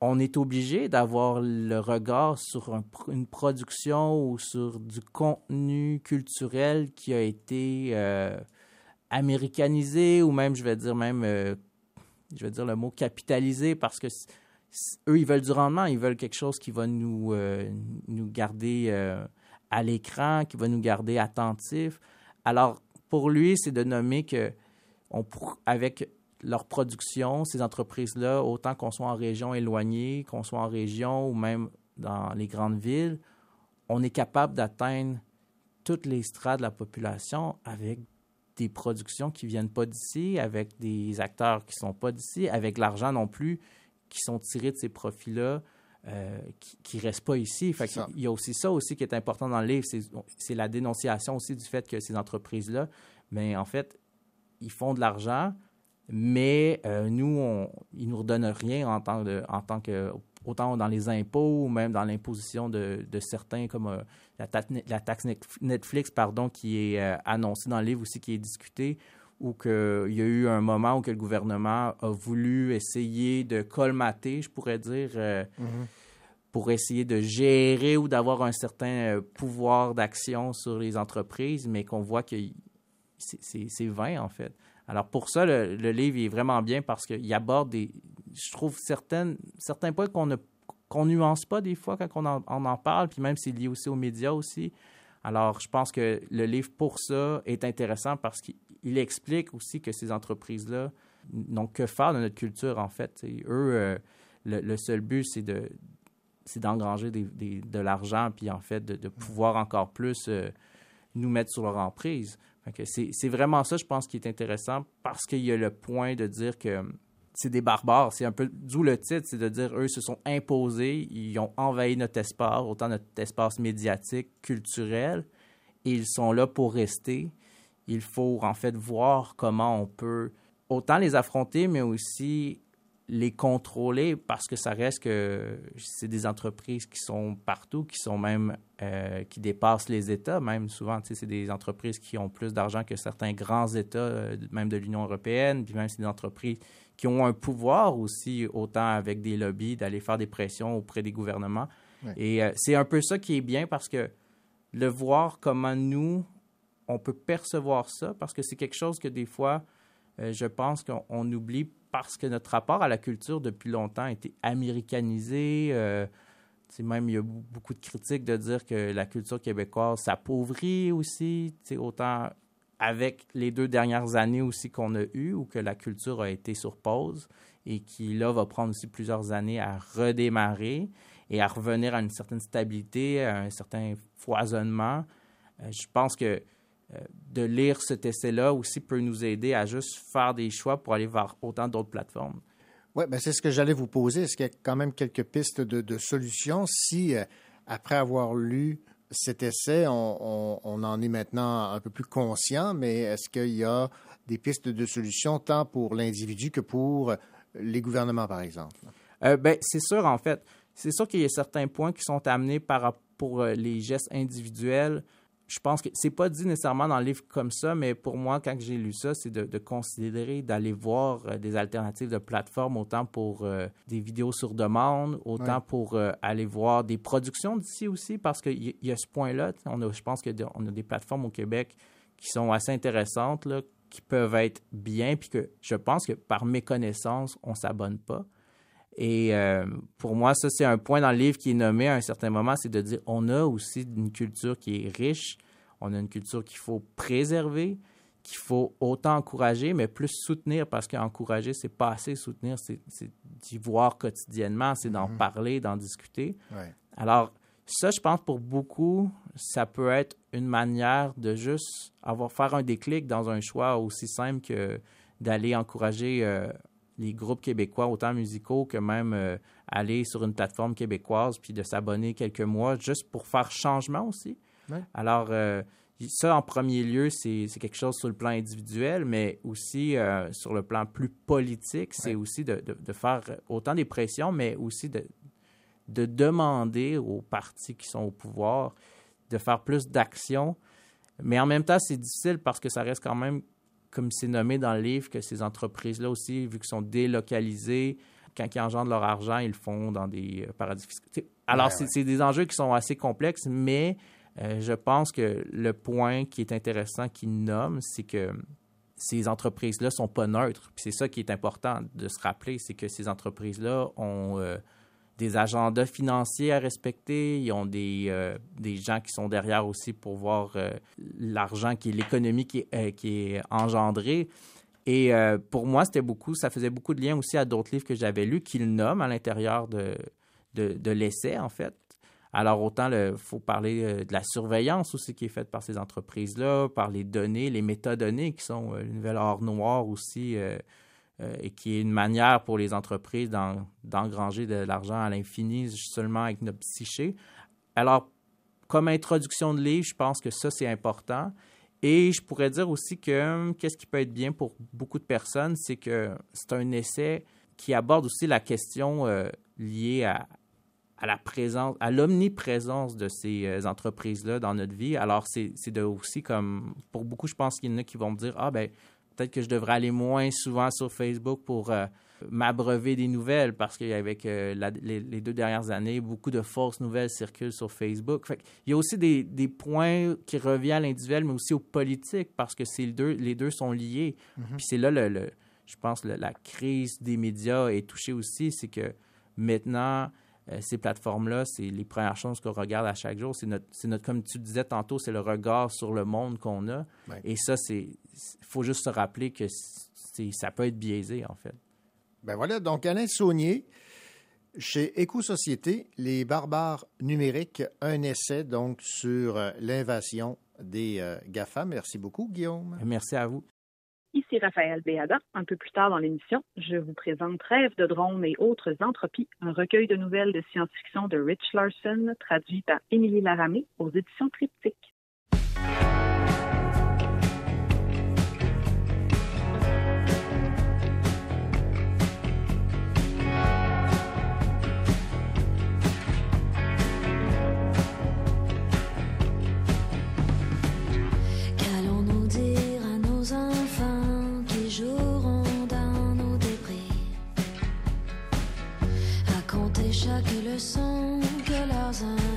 on est obligé d'avoir le regard sur un une production ou sur du contenu culturel qui a été euh, américanisé ou même, je vais dire, même, euh, je vais dire le mot capitalisé parce que eux, ils veulent du rendement, ils veulent quelque chose qui va nous, euh, nous garder euh, à l'écran, qui va nous garder attentifs. Alors, pour lui, c'est de nommer que on, avec leur production, ces entreprises-là, autant qu'on soit en région éloignée, qu'on soit en région ou même dans les grandes villes, on est capable d'atteindre toutes les strates de la population avec des productions qui viennent pas d'ici, avec des acteurs qui sont pas d'ici, avec l'argent non plus qui sont tirés de ces profits-là, euh, qui, qui restent pas ici. Fait qu'il y a aussi ça aussi qui est important dans le livre, c'est, c'est la dénonciation aussi du fait que ces entreprises-là, mais en fait, ils font de l'argent, mais euh, nous, on, ils nous redonnent rien en tant, de, en tant que autant dans les impôts ou même dans l'imposition de, de certains comme euh, la, taxe, la taxe Netflix pardon qui est euh, annoncée dans le livre aussi qui est discutée ou qu'il y a eu un moment où que le gouvernement a voulu essayer de colmater, je pourrais dire, euh, Mhm. pour essayer de gérer ou d'avoir un certain euh, pouvoir d'action sur les entreprises, mais qu'on voit que c'est- vain, en fait. Alors, pour ça, le, le livre est vraiment bien parce qu'il aborde des, je trouve, certaines, certains points qu'on ne qu'on nuance pas des fois quand on en, en parle, puis même c'est lié aussi aux médias aussi. Alors, je pense que le livre, pour ça, est intéressant parce qu'il il explique aussi que ces entreprises-là n'ont que faire de notre culture, en fait. Eux, euh, le, seul but, c'est de c'est d'engranger de l'argent, puis en fait, de, pouvoir encore plus euh, nous mettre sur leur emprise. C'est vraiment ça, je pense, qui est intéressant, parce qu'il y a le point de dire que c'est des barbares. C'est un peu d'où le titre, c'est de dire eux se sont imposés, ils ont envahi notre espace, autant notre espace médiatique, culturel, et ils sont là pour rester. Il faut en fait voir comment on peut autant les affronter, mais aussi les contrôler parce que ça reste que c'est des entreprises qui sont partout, qui sont même euh, qui dépassent les États, même souvent, c'est des entreprises qui ont plus d'argent que certains grands États, euh, même de l'Union européenne, puis même c'est des entreprises qui ont un pouvoir aussi, autant avec des lobbies, d'aller faire des pressions auprès des gouvernements. Et euh, c'est un peu ça qui est bien parce que le voir comment nous, on peut percevoir ça, parce que c'est quelque chose que des fois, je pense qu'on oublie parce que notre rapport à la culture depuis longtemps a été américanisé. Euh, même il y a beaucoup de critiques de dire que la culture québécoise s'appauvrit aussi, autant avec les deux dernières années aussi qu'on a eues, où que la culture a été sur pause et qui, là, va prendre aussi plusieurs années à redémarrer et à revenir à une certaine stabilité, à un certain foisonnement. Euh, je pense que euh, de lire cet essai-là aussi peut nous aider à juste faire des choix pour aller vers autant d'autres plateformes. Oui, ben c'est ce que j'allais vous poser. Est-ce qu'il y a quand même quelques pistes de, solutions si, euh, après avoir lu cet essai, on, en est maintenant un peu plus conscient, mais est-ce qu'il y a des pistes de solutions tant pour l'individu que pour les gouvernements, par exemple? Euh, ben, c'est sûr, en fait. C'est sûr qu'il y a certains points qui sont amenés par, pour les gestes individuels je pense que c'est pas dit nécessairement dans le livre comme ça, mais pour moi, quand j'ai lu ça, c'est de, considérer, d'aller voir euh, des alternatives de plateforme, autant pour euh, des vidéos sur demande, autant pour euh, aller voir des productions d'ici aussi, parce qu'il y, a ce point-là. On a, je pense qu'on a des plateformes au Québec qui sont assez intéressantes, là, qui peuvent être bien, puis que je pense que par méconnaissance, on s'abonne pas. Et euh, pour moi, ça, c'est un point dans le livre qui est nommé à un certain moment, c'est de dire on a aussi une culture qui est riche, on a une culture qu'il faut préserver, qu'il faut autant encourager, mais plus soutenir, parce qu'encourager, c'est pas assez soutenir, c'est d'y voir quotidiennement, c'est d'en mm-hmm. parler, d'en discuter. Alors, ça, je pense, pour beaucoup, ça peut être une manière de juste avoir faire un déclic dans un choix aussi simple que d'aller encourager euh, les groupes québécois, autant musicaux que même euh, aller sur une plateforme québécoise puis de s'abonner quelques mois juste pour faire changement aussi. Alors, euh, ça, en premier lieu, c'est quelque chose sur le plan individuel, mais aussi euh, sur le plan plus politique, c'est aussi de, de, faire autant des pressions, mais aussi de, de demander aux partis qui sont au pouvoir de faire plus d'actions. Mais en même temps, c'est difficile parce que ça reste quand même comme c'est nommé dans le livre, que ces entreprises-là aussi, vu qu'elles sont délocalisées, quand ils engendrent leur argent, ils le font dans des euh, paradis fiscaux. Alors, c'est des enjeux qui sont assez complexes, mais euh, je pense que le point qui est intéressant qu'il nomme, c'est que ces entreprises-là sont pas neutres. C'est ça qui est important de se rappeler, c'est que ces entreprises-là ont euh, des agendas financiers à respecter, ils ont des, euh, des gens qui sont derrière aussi pour voir euh, l'argent qui est l'économie qui, euh, est engendrée. Et pour moi, c'était beaucoup, ça faisait beaucoup de liens aussi à d'autres livres que j'avais lus qu'il nomme à l'intérieur de, de, de l'essai, en fait. Alors, autant il faut parler de la surveillance aussi qui est faite par ces entreprises-là, par les données, les métadonnées qui sont une nouvelle or noire aussi et qui est une manière pour les entreprises d'engranger de l'argent à l'infini seulement avec notre psyché. Alors, comme introduction de livre, je pense que ça, c'est important. Et je pourrais dire aussi que qu'est-ce qui peut être bien pour beaucoup de personnes, c'est que c'est un essai qui aborde aussi la question euh, liée à, à, la présence, à l'omniprésence de ces euh, entreprises-là dans notre vie. Alors, c'est aussi comme, pour beaucoup, je pense qu'il y en a qui vont me dire, ah ben, Peut-être que je devrais aller moins souvent sur Facebook pour euh, m'abreuver des nouvelles parce qu'avec euh, les, deux dernières années, beaucoup de fausses nouvelles circulent sur Facebook. Il y a aussi des, points qui reviennent à l'individuel, mais aussi aux politiques parce que les deux, les deux sont liés. Mm-hmm. Puis c'est là, le, je pense, la crise des médias est touchée aussi. C'est que maintenant, euh, ces plateformes-là, c'est les premières choses qu'on regarde à chaque jour. C'est notre, notre, comme tu disais tantôt, c'est le regard sur le monde qu'on a. Et ça, c'est, faut juste se rappeler que ça peut être biaisé, en fait. Ben voilà, donc Alain Saunier, chez Éco-Société, Les barbares numériques, un essai donc sur euh, l'invasion des euh, GAFA. Merci beaucoup, Guillaume. Merci à vous. Ici Raphaël Béada. Un peu plus tard dans l'émission, je vous présente Rêve de drones et autres entropies, un recueil de nouvelles de science-fiction de Rich Larson, traduit par Émilie Laramé aux éditions Triptyque. Chaque leçon que leurs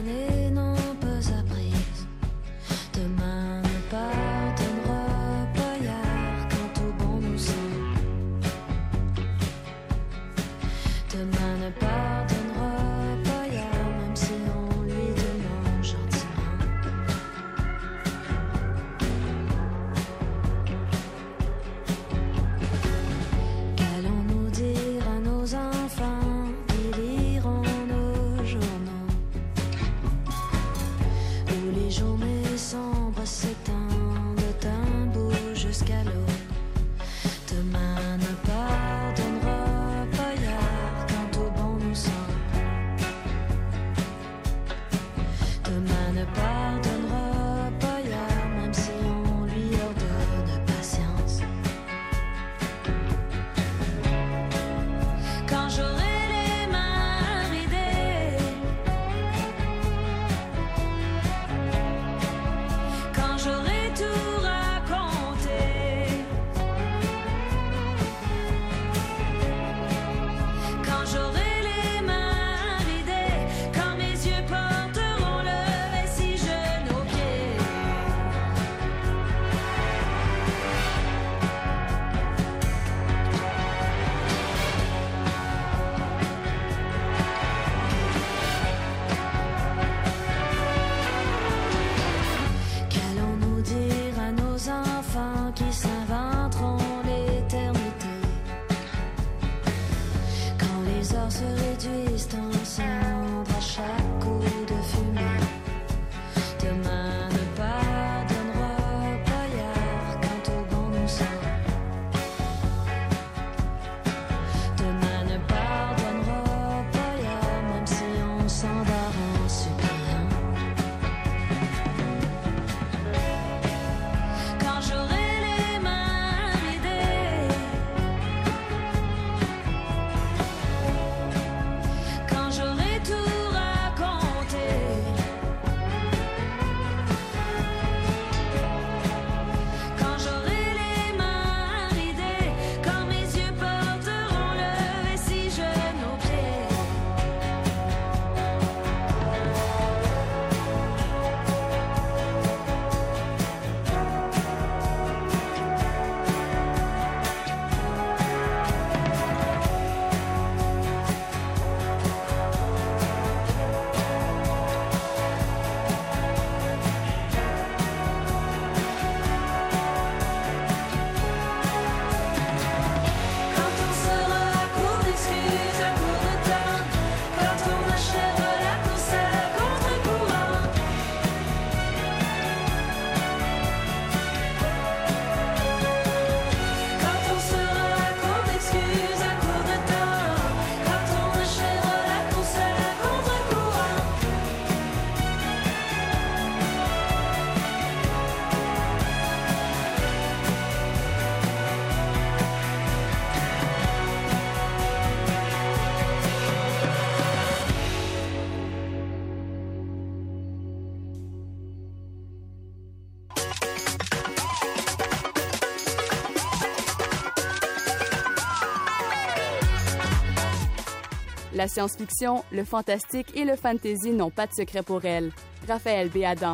La science-fiction, le fantastique et le fantasy n'ont pas de secret pour elle. Raphaël Béadan.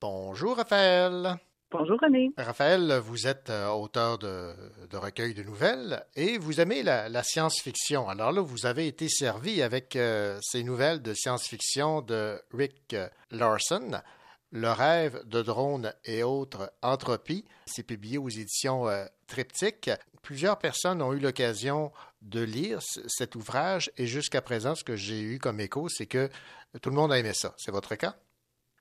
Bonjour Raphaël. Bonjour René. Raphaël, vous êtes euh, auteur de, de recueils de nouvelles et vous aimez la, la science-fiction. Alors là, vous avez été servi avec euh, ces nouvelles de science-fiction de Rick Larson, Le rêve de drone et autres entropies. C'est publié aux éditions euh, Triptyque. Plusieurs personnes ont eu l'occasion de lire cet ouvrage et jusqu'à présent, ce que j'ai eu comme écho, c'est que tout le monde a aimé ça. C'est votre cas?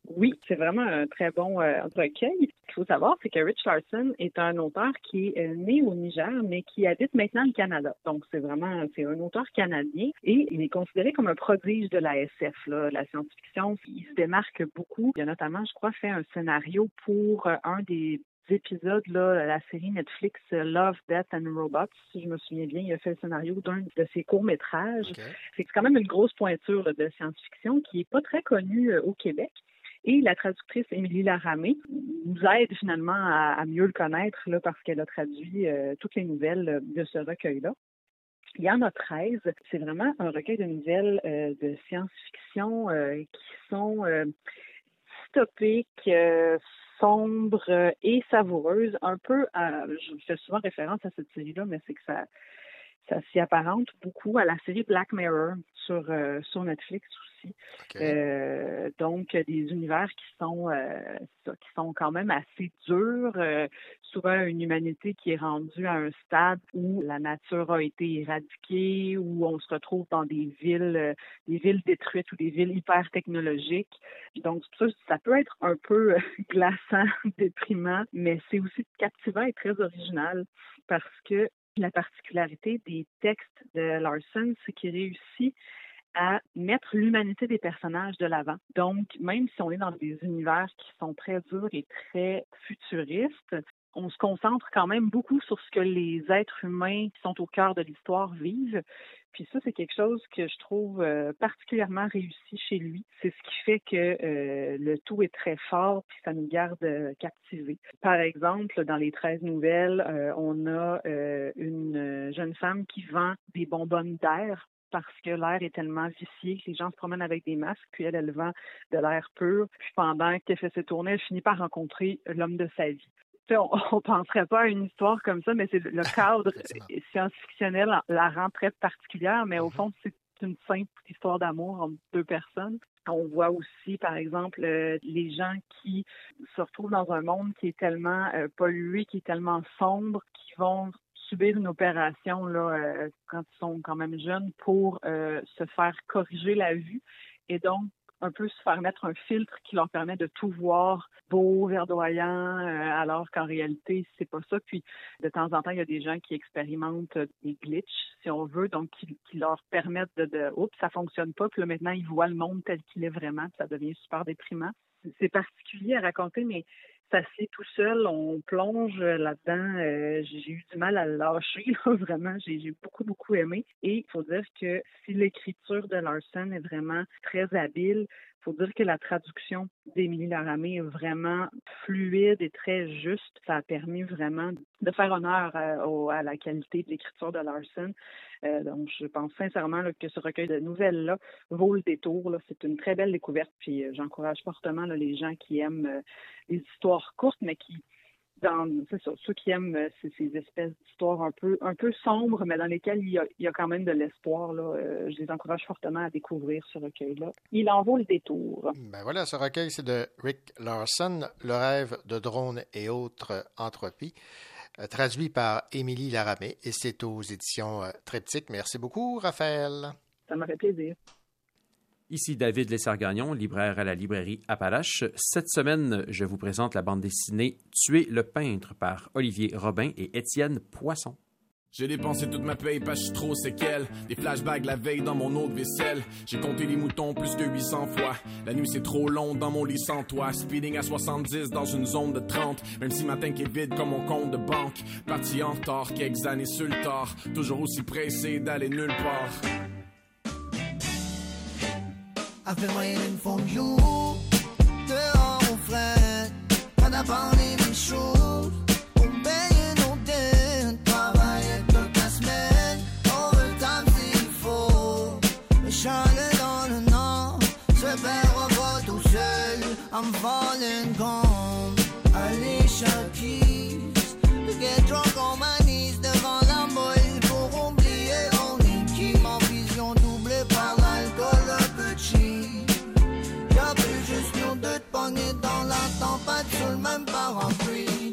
Oui, c'est vraiment un très bon euh, recueil. Faut savoir, c'est que Rich Larson est un auteur qui est né au Niger, mais qui habite maintenant le Canada. Donc, c'est vraiment, c'est un auteur canadien et il est considéré comme un prodige de la SF, là, la science-fiction. Il se démarque beaucoup. Il a notamment, je crois, fait un scénario pour euh, un des épisodes, là, la série Netflix euh, Love, Death and Robots, si je me souviens bien, il a fait le scénario d'un de ses courts-métrages. C'est quand même une grosse pointure là, de science-fiction qui est pas très connue euh, au Québec. Et la traductrice Émilie Laramé nous aide finalement à, mieux le connaître là, parce qu'elle a traduit euh, toutes les nouvelles de ce recueil-là. Il y en a 13. C'est vraiment un recueil de nouvelles euh, de science-fiction euh, qui sont euh, dystopiques, euh, sombres euh, et savoureuses. Un peu, je fais souvent référence à cette série-là, mais c'est que ça, s'y apparente beaucoup à la série Black Mirror euh, sur Netflix aussi. Euh, donc, des univers qui sont, euh, qui sont quand même assez durs. euh, souvent, une humanité qui est rendue à un stade où la nature a été éradiquée, où on se retrouve dans des villes, des villes détruites ou des villes hyper technologiques. Donc, ça, ça peut être un peu glaçant, déprimant, mais c'est aussi captivant et très original parce que la particularité des textes de Larson, c'est qu'il réussit à mettre l'humanité des personnages de l'avant. Donc, même si on est dans des univers qui sont très durs et très futuristes, on se concentre quand même beaucoup sur ce que les êtres humains qui sont au cœur de l'histoire vivent. Puis ça, c'est quelque chose que je trouve euh, particulièrement réussi chez lui. C'est ce qui fait que euh, le tout est très fort, puis ça nous garde euh, captivés. Par exemple, dans les 13 nouvelles, on a une jeune femme qui vend des bonbonnes d'air parce que l'air est tellement vicié que les gens se promènent avec des masques, puis elle, elle vend de l'air pur. Puis pendant qu'elle fait ses tournées, elle finit par rencontrer l'homme de sa vie. On, on penserait pas à une histoire comme ça, mais c'est le cadre science-fictionnel la rend très particulière, mais au fond, c'est une simple histoire d'amour entre deux personnes. On voit aussi, par exemple, euh, les gens qui se retrouvent dans un monde qui est tellement euh, pollué, qui est tellement sombre, qui vont subir une opération là, euh, quand ils sont quand même jeunes pour euh, se faire corriger la vue et donc un peu se faire mettre un filtre qui leur permet de tout voir beau, verdoyant, euh, alors qu'en réalité, c'est pas ça. Puis, de temps en temps, il y a des gens qui expérimentent des glitches, si on veut, donc qui, qui leur permettent de, de oups, ça fonctionne pas, puis là, maintenant, ils voient le monde tel qu'il est vraiment, puis ça devient super déprimant. C'est particulier à raconter, mais tout seul, on plonge là-dedans. Euh, j'ai eu du mal à lâcher, là, vraiment. J'ai j'ai beaucoup, beaucoup aimé. Et il faut dire que si l'écriture de Larson est vraiment très habile, il faut dire que la traduction d'Émilie Laramé est vraiment fluide et très juste. Ça a permis vraiment de faire honneur à, au- à la qualité de l'écriture de Larson. Euh, donc, je pense sincèrement que ce recueil de nouvelles-là vaut le détour. C'est une très belle découverte. Puis, euh, j'encourage fortement les gens qui aiment euh, les histoires courtes, mais qui dans ça, ceux qui aiment euh, ces, ces espèces d'histoires un peu un peu sombres, mais dans lesquelles il y a, il y a quand même de l'espoir. Là, euh, je les encourage fortement à découvrir ce recueil-là. Il en vaut le détour. Ben voilà, ce recueil, c'est de Rick Larson, Le rêve de drones et autres entropies, euh, traduit par Émilie Laramé, et c'est aux éditions Triptyque. Merci beaucoup, Raphaël. Ça m'a fait plaisir. Ici David Lessard-Gagnon, libraire à la librairie Appalache. Cette semaine, je vous présente la bande dessinée Tuer le peintre par Olivier Robin et Étienne Poisson. J'ai dépensé toute ma paye parce que je suis trop séquelle. Des flashbacks la veille dans mon de vaisselle. J'ai compté les moutons plus que 800 fois. La nuit c'est trop long dans mon lit sans toi. Speeding à 70 dans une zone de 30. Même si ma tank est vide comme mon compte de banque. Parti en retard, quelques années sur. Toujours aussi pressé d'aller nulle part. I've been waiting for you. Dehors au frais, pas d'abandonner mes choses. Pour payer nos dettes, travailler toute la semaine. Overtime s'il faut. Le chalet dans le nord, se perd pas tout seul. I'm falling gone. Alicia Keys, get drunk on my tempête sous le même parapluie.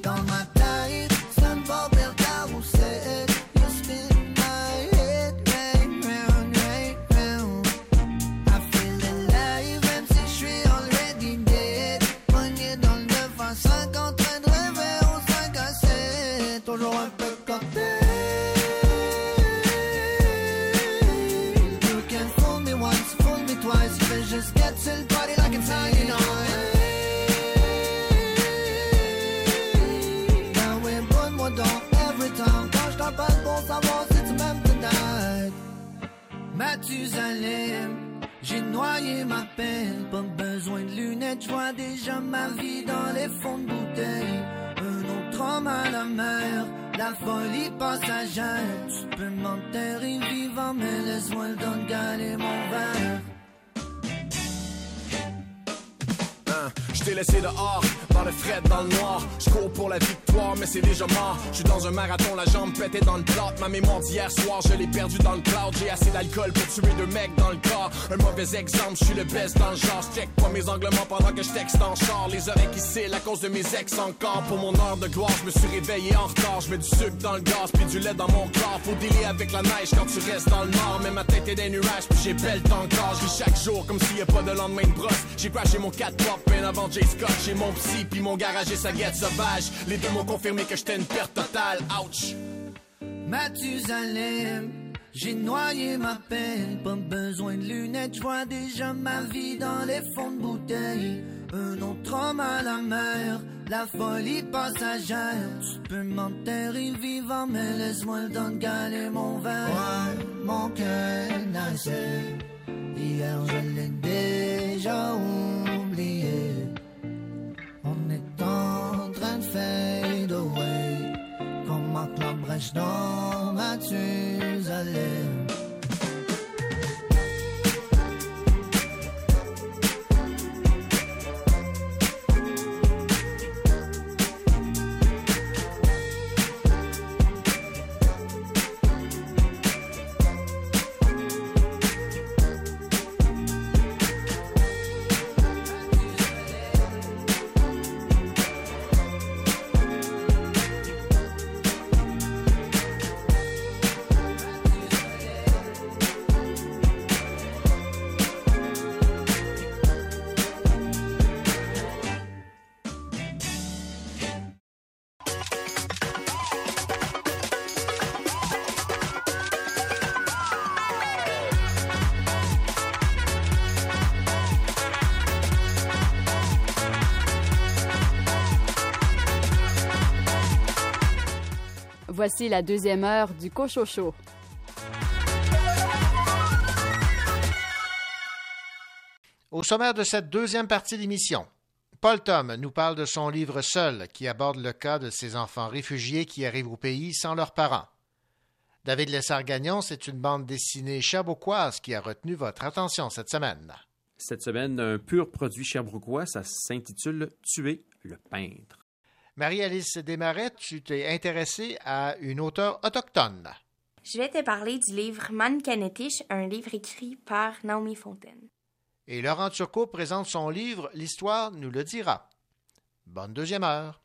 J'ai noyé ma peine, pas besoin de lunettes, je vois déjà ma vie dans les fonds de bouteille. Un autre homme à la mer, la folie passagère. Tu peux m'enterrer vivant, mais laisse-moi le don mon verre. Hein. Je t'ai laissé dehors, dans le fret, dans le noir. Je cours pour la victoire, mais c'est déjà mort. Je suis dans un marathon, la jambe pétée dans le plot. Ma mémoire d'hier soir, je l'ai perdu dans le cloud. J'ai assez d'alcool pour tuer deux mecs dans le corps. Un mauvais exemple, je suis le best dans le genre. Check pas mes anglements pendant que je en char. Les oreilles qui cillent à cause de mes ex encore. Pour mon heure de gloire, je me suis réveillé en retard. Je mets du sucre dans le gaz, puis du lait dans mon corps. Faut dealer avec la neige quand tu restes dans le nord. Mais ma tête est des nuages, puis j'ai belle encore. Je chaque jour comme s'il y a pas de lendemain de brosse. J'ai crashé mon 4 pop avant Jay Scott. J'ai mon psy, puis mon garage et sa guette sauvage. Les deux m'ont confirmé que j'étais une perte totale. Ouch! Mathusalem, j'ai noyé ma peine, pas besoin de lunettes, je vois déjà ma vie dans les fonds de bouteille. Un autre homme à la mer, la folie passagère. Tu peux m'enterrer vivant, mais laisse-moi le don de galer mon verre. Ouais, mon cœur naissait, hier je l'ai déjà oublié. En train de fade away, comme Marc Labrèche dans Mathusalem. Voici la deuxième heure du Cochocho. Au sommaire de cette deuxième partie d'émission, Paul Tom nous parle de son livre Seul, qui aborde le cas de ces enfants réfugiés qui arrivent au pays sans leurs parents. David Lessard-Gagnon, c'est une bande dessinée chabouquoise qui a retenu votre attention cette semaine. Cette semaine, un pur produit cherbrouquois, ça s'intitule Tuer le peintre. Marie-Alice Desmarais, tu t'es intéressée à une auteure autochtone. Je vais te parler du livre Mankanetish, un livre écrit par Naomi Fontaine. Et Laurent Turcot présente son livre L'histoire nous le dira. Bonne deuxième heure.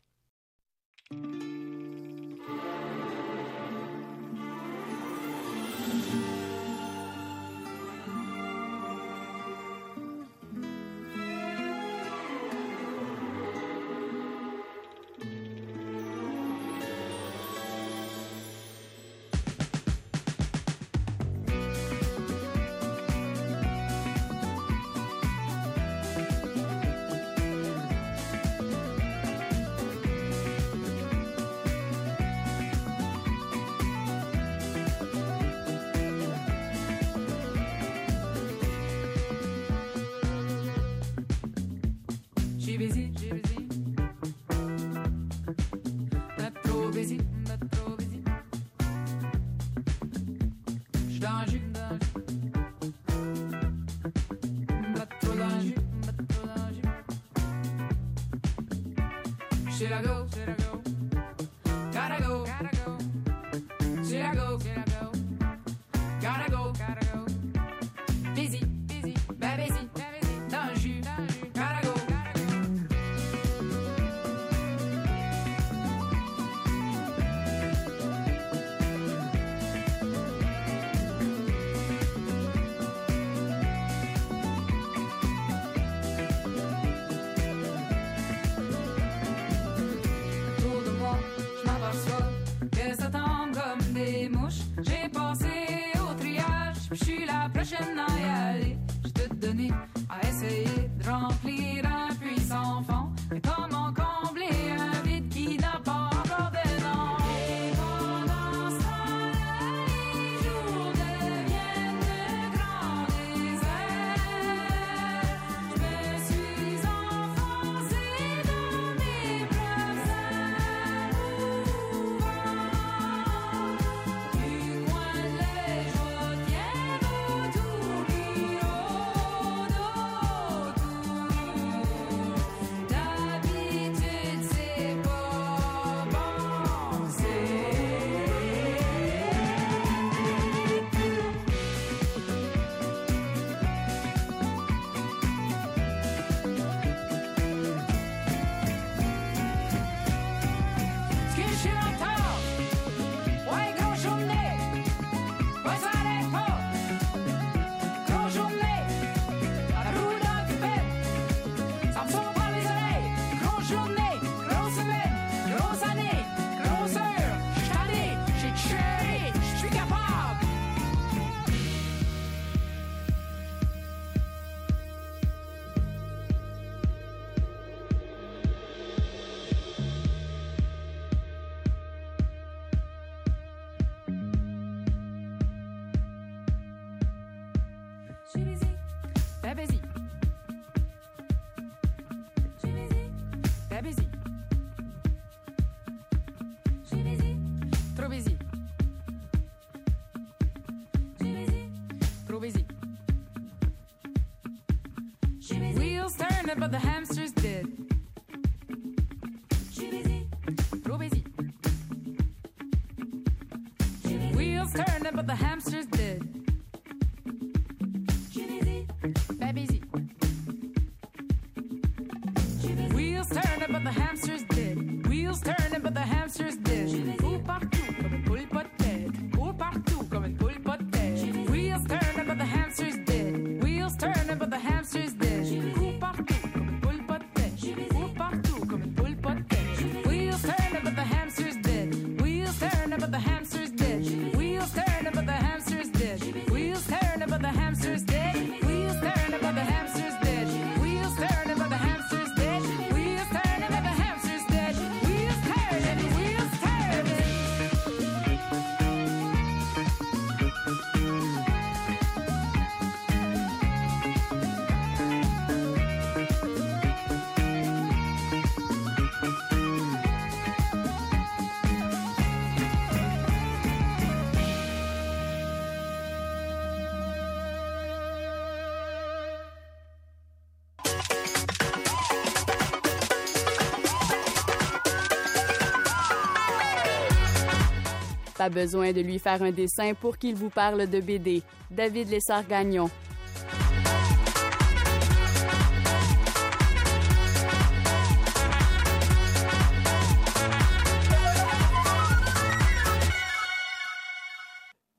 Pas besoin de lui faire un dessin pour qu'il vous parle de BD. David Lessard-Gagnon.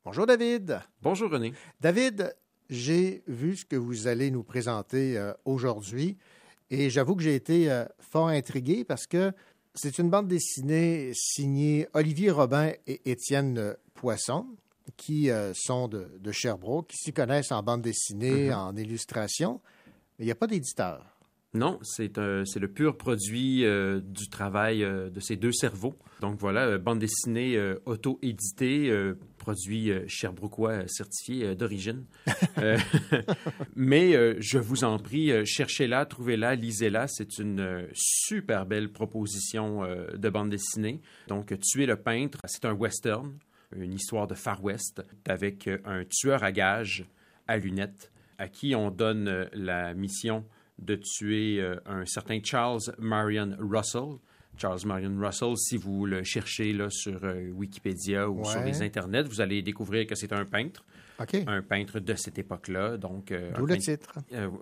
Bonjour David. Bonjour René. David, j'ai vu ce que vous allez nous présenter euh, aujourd'hui et j'avoue que j'ai été euh, fort intrigué parce que c'est une bande dessinée signée Olivier Robin et Étienne euh, Poisson qui euh, sont de, de Sherbrooke, qui s'y connaissent en bande dessinée, Mhm. en illustration, mais il n'y a pas d'éditeur. Non, c'est c'est le pur produit euh, du travail euh, de ces deux cerveaux. Donc voilà, euh, bande dessinée euh, auto-éditée, euh, produit euh, Sherbrookeois euh, certifié euh, d'origine. Euh, mais je vous en prie, cherchez-la, trouvez-la, lisez-la. C'est une super belle proposition de bande dessinée. Donc, Tuer le peintre, c'est un western, une histoire de Far West avec un tueur à gages à lunettes à qui on donne la mission de tuer un certain Charles Marion Russell. Charles Marion Russell, si vous le cherchez là, sur euh, Wikipédia ou Ouais. sur les internets, vous allez découvrir que c'est un peintre. Un peintre de cette époque-là. Donc, euh, D'où le peintre- titre.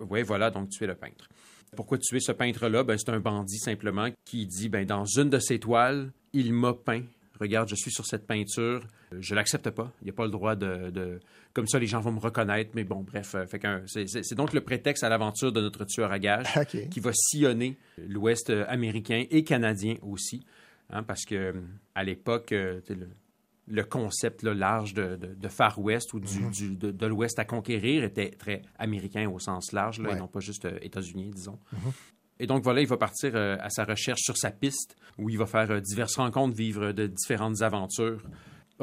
oui, voilà, donc tuer le peintre. Pourquoi tuer ce peintre-là? Ben, c'est un bandit simplement qui dit, ben, dans une de ses toiles, il m'a peint. Regarde, je suis sur cette peinture, Euh, je l'accepte pas. Il n'y a pas le droit de, de- Comme ça, les gens vont me reconnaître, mais bon, bref. euh, fait qu'un- c'est, c'est- c'est donc le prétexte à l'aventure de notre tueur à gages qui va sillonner l'Ouest euh, américain et canadien aussi. hein, parce que euh, à l'époque, euh, le, le concept là, large de, de- de Far West ou du, Mhm. du- de, de l'Ouest à conquérir était très américain au sens large, là, Ouais. et non pas juste euh, États-Unis, disons. Mhm. Et donc voilà, il va partir euh, à sa recherche sur sa piste, où il va faire euh, diverses rencontres, vivre de différentes aventures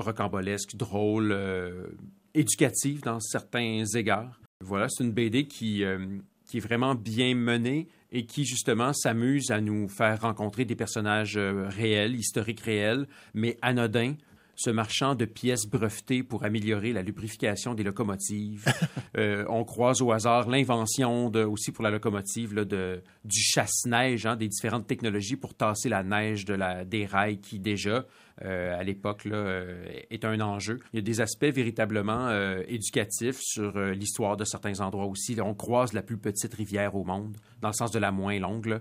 rocambolesques, drôles, euh, éducatives dans certains égards. Voilà, c'est une BD qui, euh, qui est vraiment bien menée et qui justement s'amuse à nous faire rencontrer des personnages euh, réels, historiques réels, mais anodins, ce marchand de pièces brevetées pour améliorer la lubrification des locomotives. Euh, on croise au hasard l'invention aussi pour la locomotive là, de, du chasse-neige, hein, des différentes technologies pour tasser la neige de la, des rails qui déjà, à l'époque, là, euh, est un enjeu. Il y a des aspects véritablement euh, éducatifs sur euh, l'histoire de certains endroits aussi. Là, on croise la plus petite rivière au monde, dans le sens de la moins longue.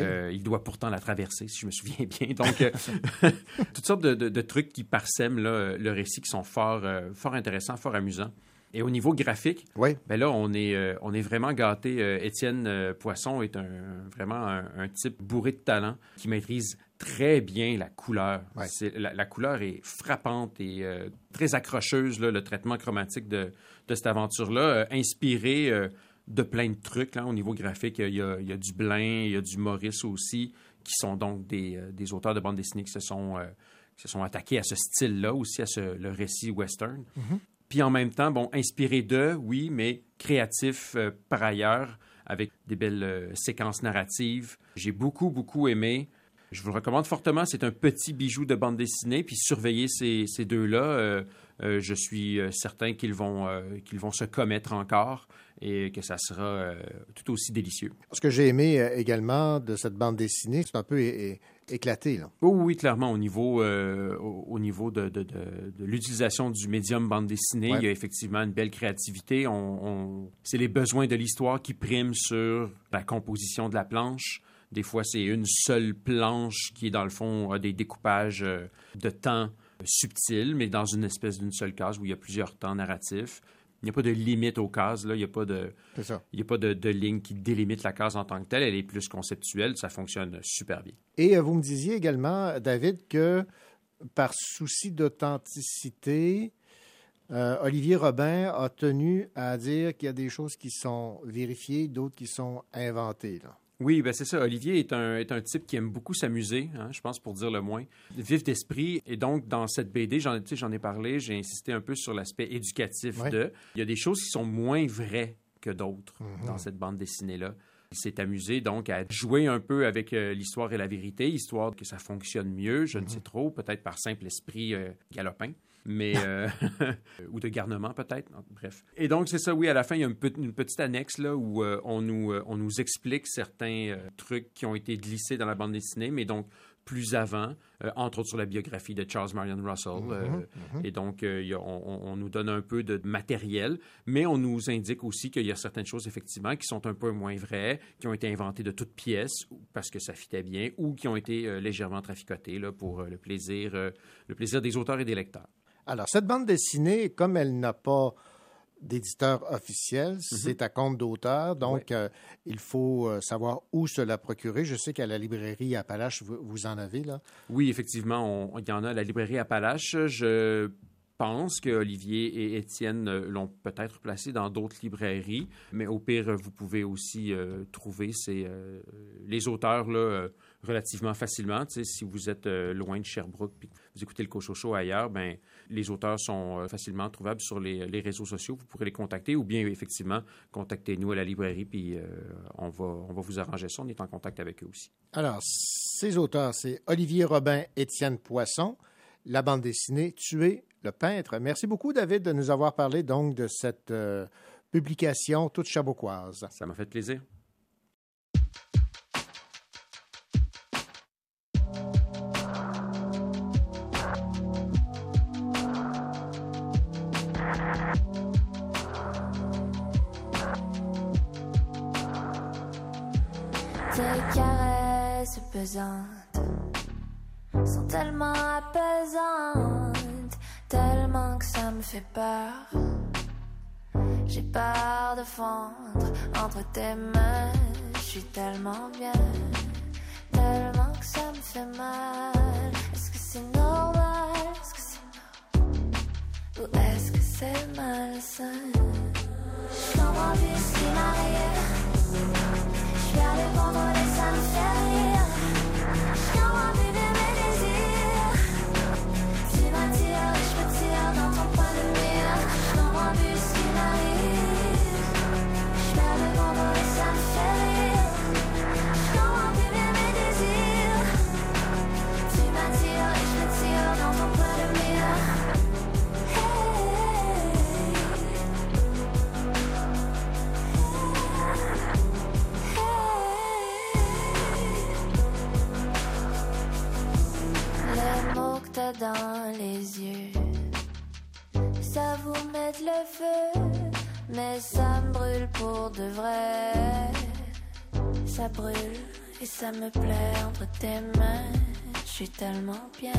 Euh, il doit pourtant la traverser, si je me souviens bien. Donc, euh, toutes sortes de, de- de trucs qui parsèment là, euh, le récit qui sont fort, euh, fort intéressants, fort amusants. Et au niveau graphique, ben là, on est, euh, on est vraiment gâté. Euh, Étienne euh, Poisson est un, vraiment un, un type bourré de talent qui maîtrise très bien la couleur. La, la couleur est frappante et euh, très accrocheuse, là, le traitement chromatique de, de cette aventure-là, inspiré de plein de trucs. Là, au niveau graphique, il y, a, il y a du Blain, il y a du Maurice aussi, qui sont donc des, des auteurs de bande dessinée qui se sont, qui se sont attaqués à ce style-là, aussi à ce, le récit western. Mhm. Puis en même temps, bon, inspiré d'eux, oui, mais créatif euh, par ailleurs, avec des belles euh, séquences narratives. J'ai beaucoup, beaucoup aimé. Je vous le recommande fortement. C'est un petit bijou de bande dessinée. Puis surveiller ces, ces deux-là, euh, je suis certain qu'ils vont, qu'ils vont se commettre encore et que ça sera tout aussi délicieux. Ce que j'ai aimé également de cette bande dessinée, c'est un peu éclaté. Là. Oui, oui, clairement, au niveau, euh, au, au niveau de, de- de- de l'utilisation du médium bande dessinée, Ouais. il y a effectivement une belle créativité. On, on- c'est les besoins de l'histoire qui priment sur la composition de la planche. Des fois, c'est une seule planche qui, dans le fond, a des découpages euh, de temps subtils, mais dans une espèce d'une seule case où il y a plusieurs temps narratifs. Il n'y a pas de limite aux cases, là. Il n'y a pas de, il n'y a pas de, de ligne qui délimite la case en tant que telle. Elle est plus conceptuelle. Ça fonctionne super bien. Et euh, vous me disiez également, David, que par souci d'authenticité, euh, Olivier Robin a tenu à dire qu'il y a des choses qui sont vérifiées, d'autres qui sont inventées. là. Oui, ben c'est ça. Olivier est un, est un type qui aime beaucoup s'amuser, hein, je pense pour dire le moins. Vif d'esprit. Et donc, dans cette BD, j'en j'en ai parlé, j'ai insisté un peu sur l'aspect éducatif Ouais. de. Il y a des choses qui sont moins vraies que d'autres Mhm. dans cette bande dessinée-là. Il s'est amusé donc à jouer un peu avec euh, l'histoire et la vérité, histoire que ça fonctionne mieux, je ne sais trop, peut-être par simple esprit euh, galopin. Mais euh, ou de garnement peut-être, bref. Et donc c'est ça, oui. À la fin, il y a une, pe- une petite annexe là où euh, on nous euh, on nous explique certains trucs qui ont été glissés dans la bande dessinée, mais donc plus avant, entre autres sur la biographie de Charles Marion Russell. Mhm, mhm. Et donc, il y a- on, nous donne un peu de matériel, mais on nous indique aussi qu'il y a certaines choses, effectivement, qui sont un peu moins vraies, qui ont été inventées de toutes pièces parce que ça fitait bien, ou qui ont été légèrement traficotées là, pour le, plaisir, le plaisir des auteurs et des lecteurs. Alors, cette bande dessinée, comme elle n'a pas d'éditeur officiel, c'est à compte d'auteur, donc euh, il faut euh, savoir où se la procurer. Je sais qu'à la librairie Appalache, vous, vous en avez, là. Oui, effectivement, il y en a à la librairie Appalache. Je pense que Olivier et Étienne euh, l'ont peut-être placé dans d'autres librairies, mais au pire, vous pouvez aussi euh, trouver ces, euh, les auteurs là, relativement facilement. Si vous êtes loin de Sherbrooke que vous écoutez le Cochocho ailleurs, ben, les auteurs sont euh, facilement trouvables sur les, les réseaux sociaux. Vous pourrez les contacter ou bien, effectivement, contactez-nous à la librairie puis euh, on, va, on va vous arranger ça. On est en contact avec eux aussi. Alors, ces auteurs, c'est Olivier Robin, Étienne Poisson, la bande dessinée Tuer le peintre. Merci beaucoup, David, de nous avoir parlé donc de cette euh, publication toute chaboquoise. Ça m'a fait plaisir. Sont tellement apaisantes, tellement que ça me fait peur. J'ai peur de fondre entre tes mains. Je suis tellement bien, tellement que ça me fait mal. Est-ce que c'est normal? Est-ce que c'est normal? Ou est-ce que c'est malsain? Je comprends plus qui m'arrive. Je de contrôler, ça me fait rire. Dans les yeux, ça vous met le feu, mais ça me brûle pour de vrai. Ça brûle et ça me plaît entre tes mains. Je suis tellement bien,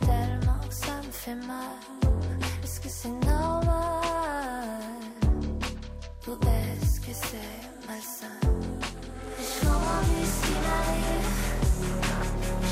tellement que ça me fait mal. Est-ce que c'est normal? Ou est-ce que c'est malsain? Je comprends ce qui.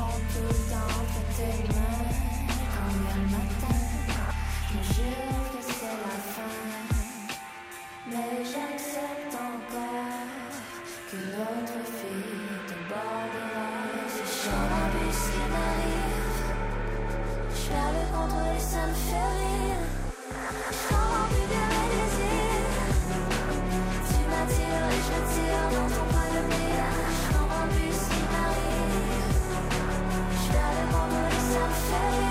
Tout le temps que t'es humain, quand vient le matin, je jure que c'est la fin. Mais j'aime cette histoire que l'autre fille te bordera. Je chante plus qu'il m'arrive, je perds le contrôle et ça me fait rire. yeah.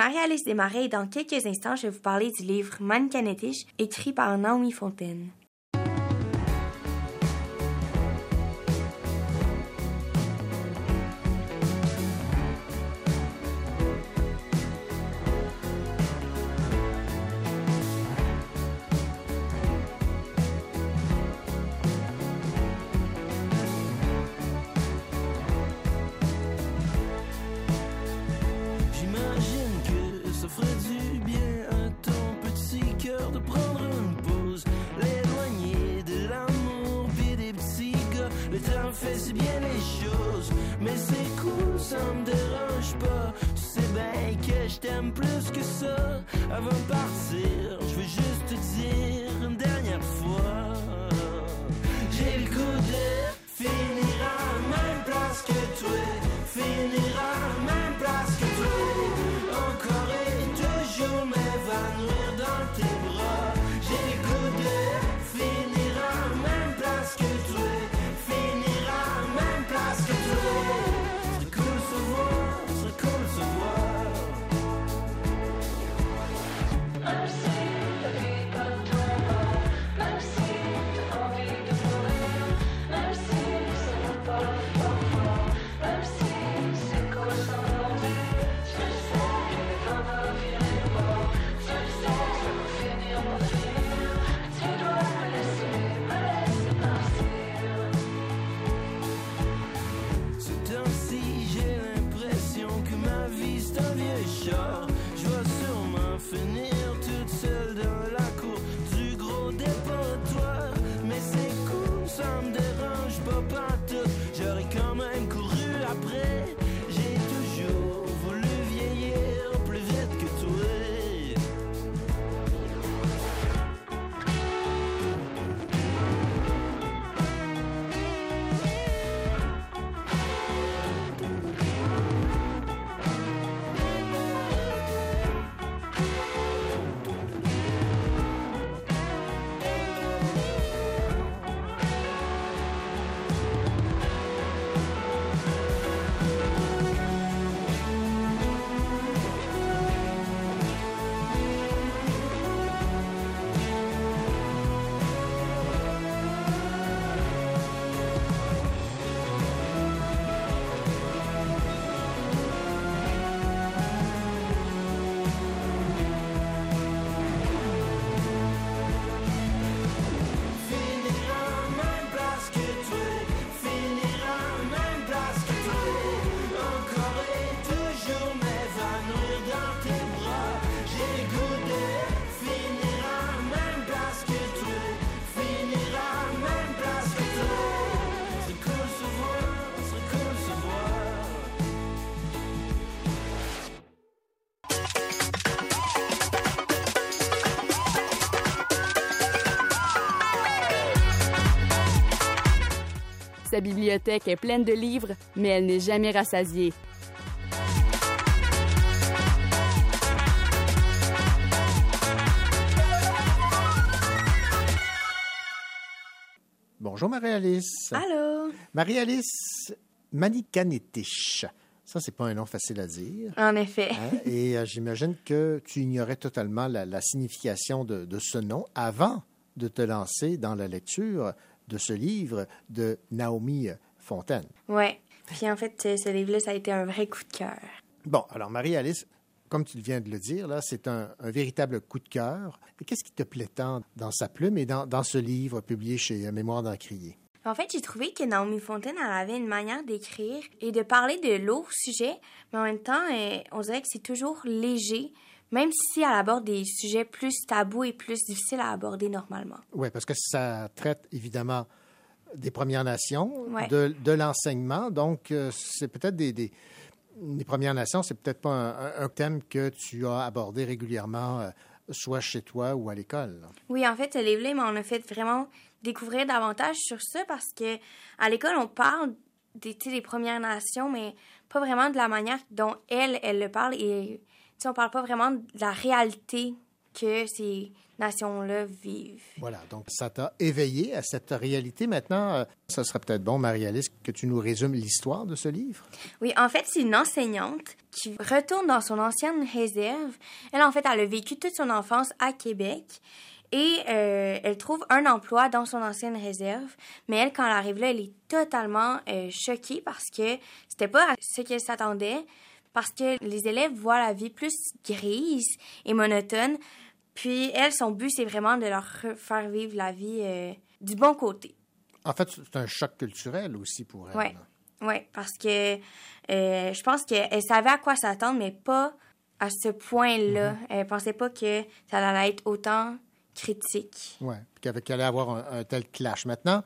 Marie-Alice Desmarais et dans quelques instants, je vais vous parler du livre Mannequin écrit par Naomi Fontaine. La bibliothèque est pleine de livres, mais elle n'est jamais rassasiée. Bonjour Marie-Alice. Allô? Marie-Alice Manikanetich. Ça, c'est pas un nom facile à dire. En effet. Hein? Et euh, j'imagine que tu ignorais totalement la, signification de, ce nom avant de te lancer dans la lecture de ce livre de Naomi Fontaine. Ouais. Puis en fait, ce livre-là, ça a été un vrai coup de cœur. Bon, alors Marie-Alice, comme tu viens de le dire, là, c'est un, un véritable coup de cœur. Qu'est-ce qui te plaît tant dans sa plume et dans, dans ce livre publié chez euh, Mémoire d'Encrier? En fait, j'ai trouvé que Naomi Fontaine, elle avait une manière d'écrire et de parler de lourds sujets, mais en même temps, euh, on dirait que c'est toujours léger, même si elle aborde des sujets plus tabous et plus difficiles à aborder normalement. Oui, parce que ça traite évidemment des Premières Nations, Ouais. de, de l'enseignement. Donc, euh, c'est peut-être des, des, les Premières Nations, c'est peut-être pas un, thème que tu as abordé régulièrement, euh, soit chez toi ou à l'école. Oui, en fait, ce livre-là, m'en a fait vraiment découvrir davantage sur ça parce que à l'école, on parle des, des Premières Nations, mais pas vraiment de la manière dont elle, elle le parle. Et sais, on parle pas vraiment de la réalité que ces nations-là vivent. Voilà, donc ça t'a éveillé à cette réalité. Maintenant, euh, ça serait peut-être bon, Marie-Alice, que tu nous résumes l'histoire de ce livre. Oui, en fait, c'est une enseignante qui retourne dans son ancienne réserve. Elle, en fait, elle a vécu toute son enfance à Québec et euh, elle trouve un emploi dans son ancienne réserve. Mais elle, quand elle arrive là, elle est totalement euh, choquée parce que c'était pas à ce qu'elle s'attendait. Parce que les élèves voient la vie plus grise et monotone. Puis elle, son but, c'est vraiment de leur faire vivre la vie euh, du bon côté. En fait, c'est un choc culturel aussi pour elle. Ouais, ouais, parce que euh, je pense qu'elle savait à quoi s'attendre, mais pas à ce point-là. Elle pensait pas que ça allait être autant critique. Oui, qu'elle allait avoir un, un tel clash. Maintenant,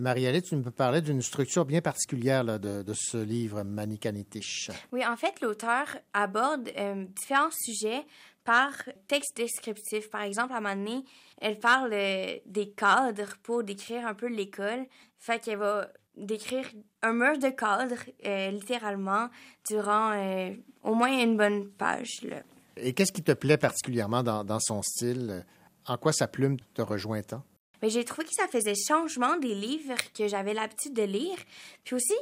Marie-Alice, tu me parlais d'une structure bien particulière là, de, de ce livre, Manikanetish. Oui, en fait, l'auteur aborde euh, différents sujets par texte descriptif. Par exemple, à un moment donné, elle parle euh, des cadres pour décrire un peu l'école. Fait qu'elle va décrire un mur de cadres, euh, littéralement, durant euh, au moins une bonne page. Là. Et qu'est-ce qui te plaît particulièrement dans, dans son style? En quoi sa plume te rejoint tant? Mais j'ai trouvé que ça faisait changement des livres que j'avais l'habitude de lire. Puis aussi,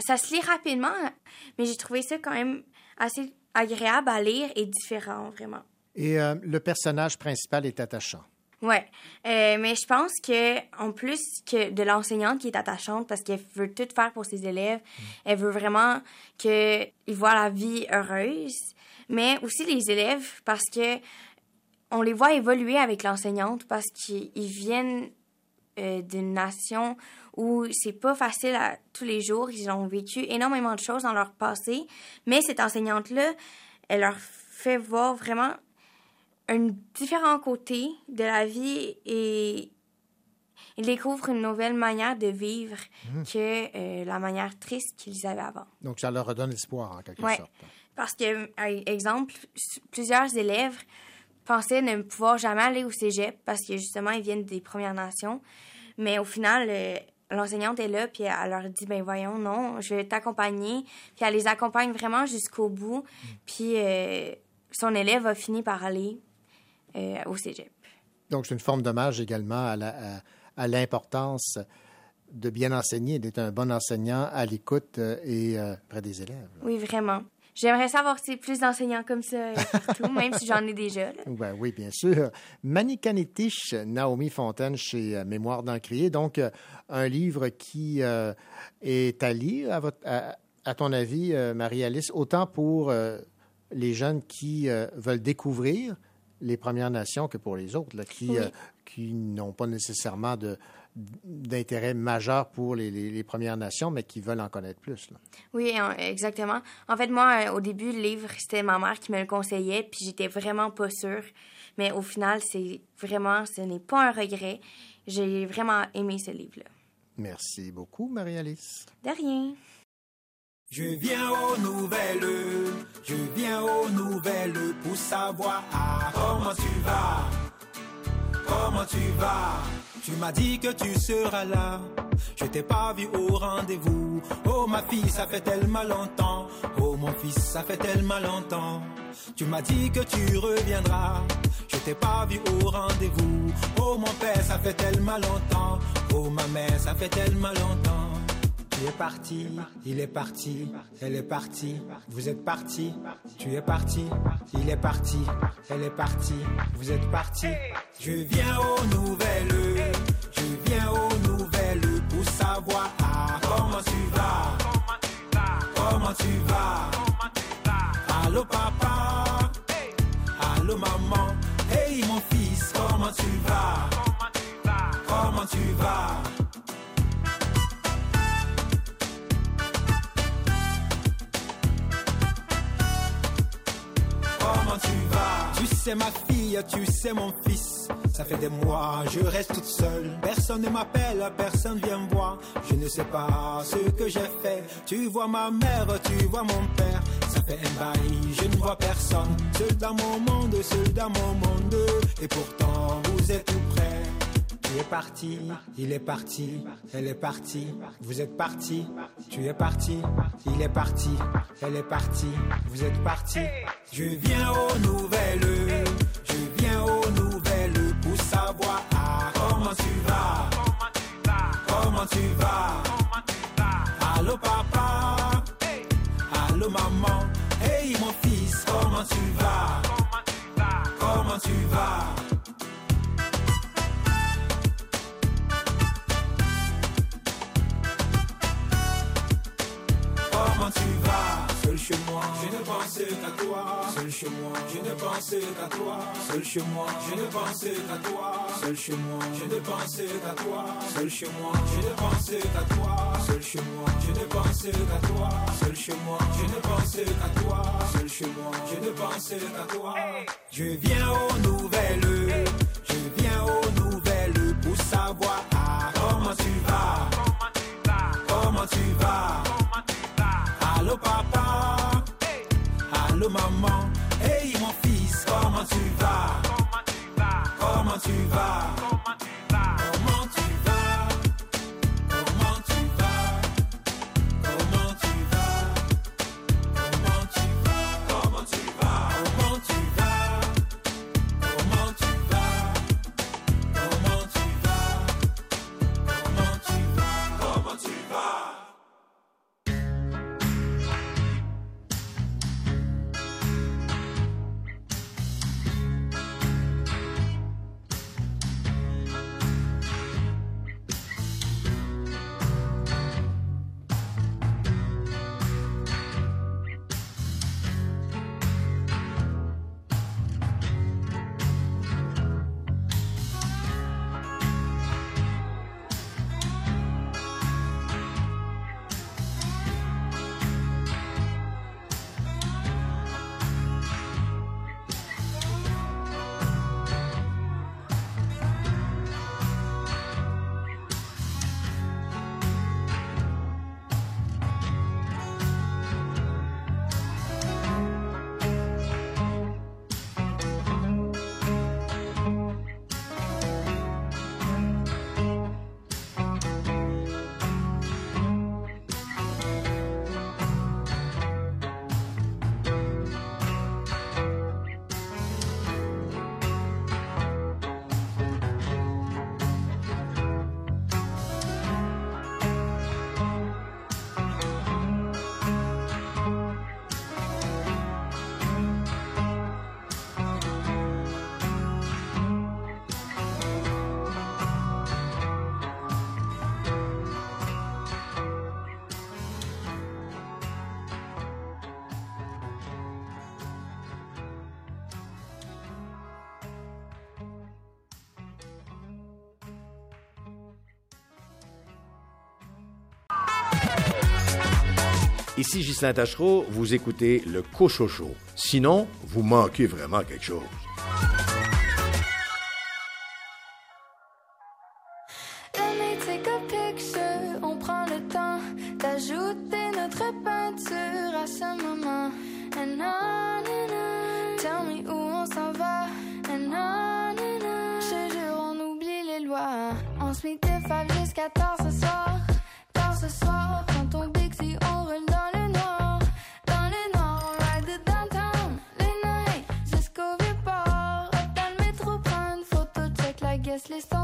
ça se lit rapidement, mais j'ai trouvé ça quand même assez agréable à lire et différent, vraiment. Et euh, le personnage principal est attachant. Ouais, Euh, mais je pense que en plus que de l'enseignante qui est attachante parce qu'elle veut tout faire pour ses élèves, elle veut vraiment qu'ils voient la vie heureuse, mais aussi les élèves parce que on les voit évoluer avec l'enseignante parce qu'ils ils viennent euh, d'une nation où c'est pas facile à, tous les jours. Ils ont vécu énormément de choses dans leur passé, mais cette enseignante-là, elle leur fait voir vraiment un différent côté de la vie et ils découvrent une nouvelle manière de vivre Mhm. que euh, la manière triste qu'ils avaient avant. Donc, ça leur redonne espoir, en quelque Ouais. sorte. Parce que, par exemple, plusieurs élèves pensaient ne pouvoir jamais aller au cégep parce que justement, ils viennent des Premières Nations. Mais au final, euh, l'enseignante est là, puis elle leur dit ben voyons, non, je vais t'accompagner. Puis elle les accompagne vraiment jusqu'au bout. Puis euh, son élève a fini par aller euh, au cégep. Donc, c'est une forme d'hommage également à l'importance de bien enseigner, d'être un bon enseignant à l'écoute et près des élèves. Oui, vraiment. J'aimerais savoir si plus d'enseignants comme ça partout, même si j'en ai déjà. là. Ben oui, bien sûr. Manikanetish, Naomi Fontaine chez euh, Mémoire d'Encrier. Donc, euh, un livre qui euh, est à lire, à, votre, à, à ton avis, euh, Marie-Alice, autant pour euh, les jeunes qui veulent découvrir les Premières Nations que pour les autres, là, qui, Oui. qui n'ont pas nécessairement de d'intérêt majeur pour les, les- les Premières Nations, mais qui veulent en connaître plus. là. Oui, en- exactement. En fait, moi, euh, au début, le livre, c'était ma mère qui me le conseillait, puis j'étais vraiment pas sûre. Mais au final, c'est vraiment, ce n'est pas un regret. J'ai vraiment aimé ce livre-là. Merci beaucoup, Marie-Alice. De rien. Je viens aux nouvelles, je viens aux nouvelles pour savoir ah, comment tu vas, comment tu vas? Tu m'as dit que tu seras là, je t'ai pas vu au rendez-vous. Oh ma fille, ça fait tellement longtemps, oh mon fils, ça fait tellement longtemps. Tu m'as dit que tu reviendras, je t'ai pas vu au rendez-vous. Oh mon père, ça fait tellement longtemps, oh ma mère, ça fait tellement longtemps. Tu es parti, il est parti, elle est partie, vous êtes parti, tu es parti, il est parti, elle est partie, vous êtes parti. Je viens aux nouvelles, je viens aux nouvelles pour savoir ah, comment tu vas, comment tu vas. Allô papa, allô maman, hey mon fils, comment tu vas, comment tu vas? Sais ma fille, tu sais mon fils. Ça fait des mois, je reste toute seule. Personne ne m'appelle, personne vient me voir. Je ne sais pas ce que j'ai fait. Tu vois ma mère, tu vois mon père. Ça fait un bail, je ne vois personne. Seul dans mon monde, seul dans mon monde. Et pourtant, vous êtes tout près. Tu es parti, il est parti, elle est partie, vous êtes parti, tu es parti, il est parti, elle est partie, vous êtes parti. Je viens aux nouvelles, pour savoir. Ah, comment tu vas, comment tu vas? Allô papa, allô maman, hey mon fils, comment tu vas, comment tu vas? Comment tu vas? seul chez moi. Je ne pensais qu'à toi, seul chez moi. Je ne pensais qu'à toi, seul chez moi. Je ne pensais qu'à toi, seul chez moi. Je ne pensais qu'à toi, seul chez moi. Je ne pensais qu'à toi, seul chez moi. Je ne pensais qu'à toi, seul chez moi. Je ne pensais qu'à toi, seul chez moi. Je ne pensais qu'à toi. Je viens aux nouvelles, je viens aux nouvelles pour savoir comment tu vas, comment tu vas, comment tu vas. Allô papa maman, hey mon fils, comment tu vas, comment tu vas, comment tu vas, Ici Ghislain Tachereau, vous écoutez le Cochocho. Sinon, vous manquez vraiment quelque chose. les temps.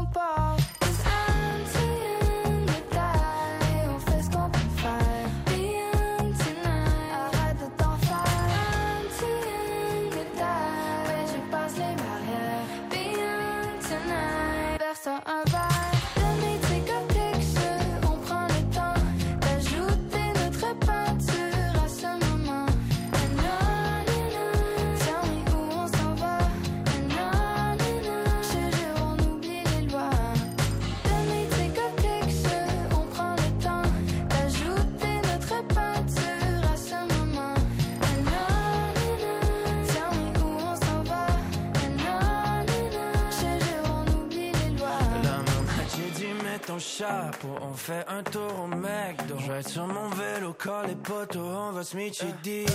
Chapeau, on fait un tour au McDo. Je vais être sur mon vélo, call les poteaux, on va se D.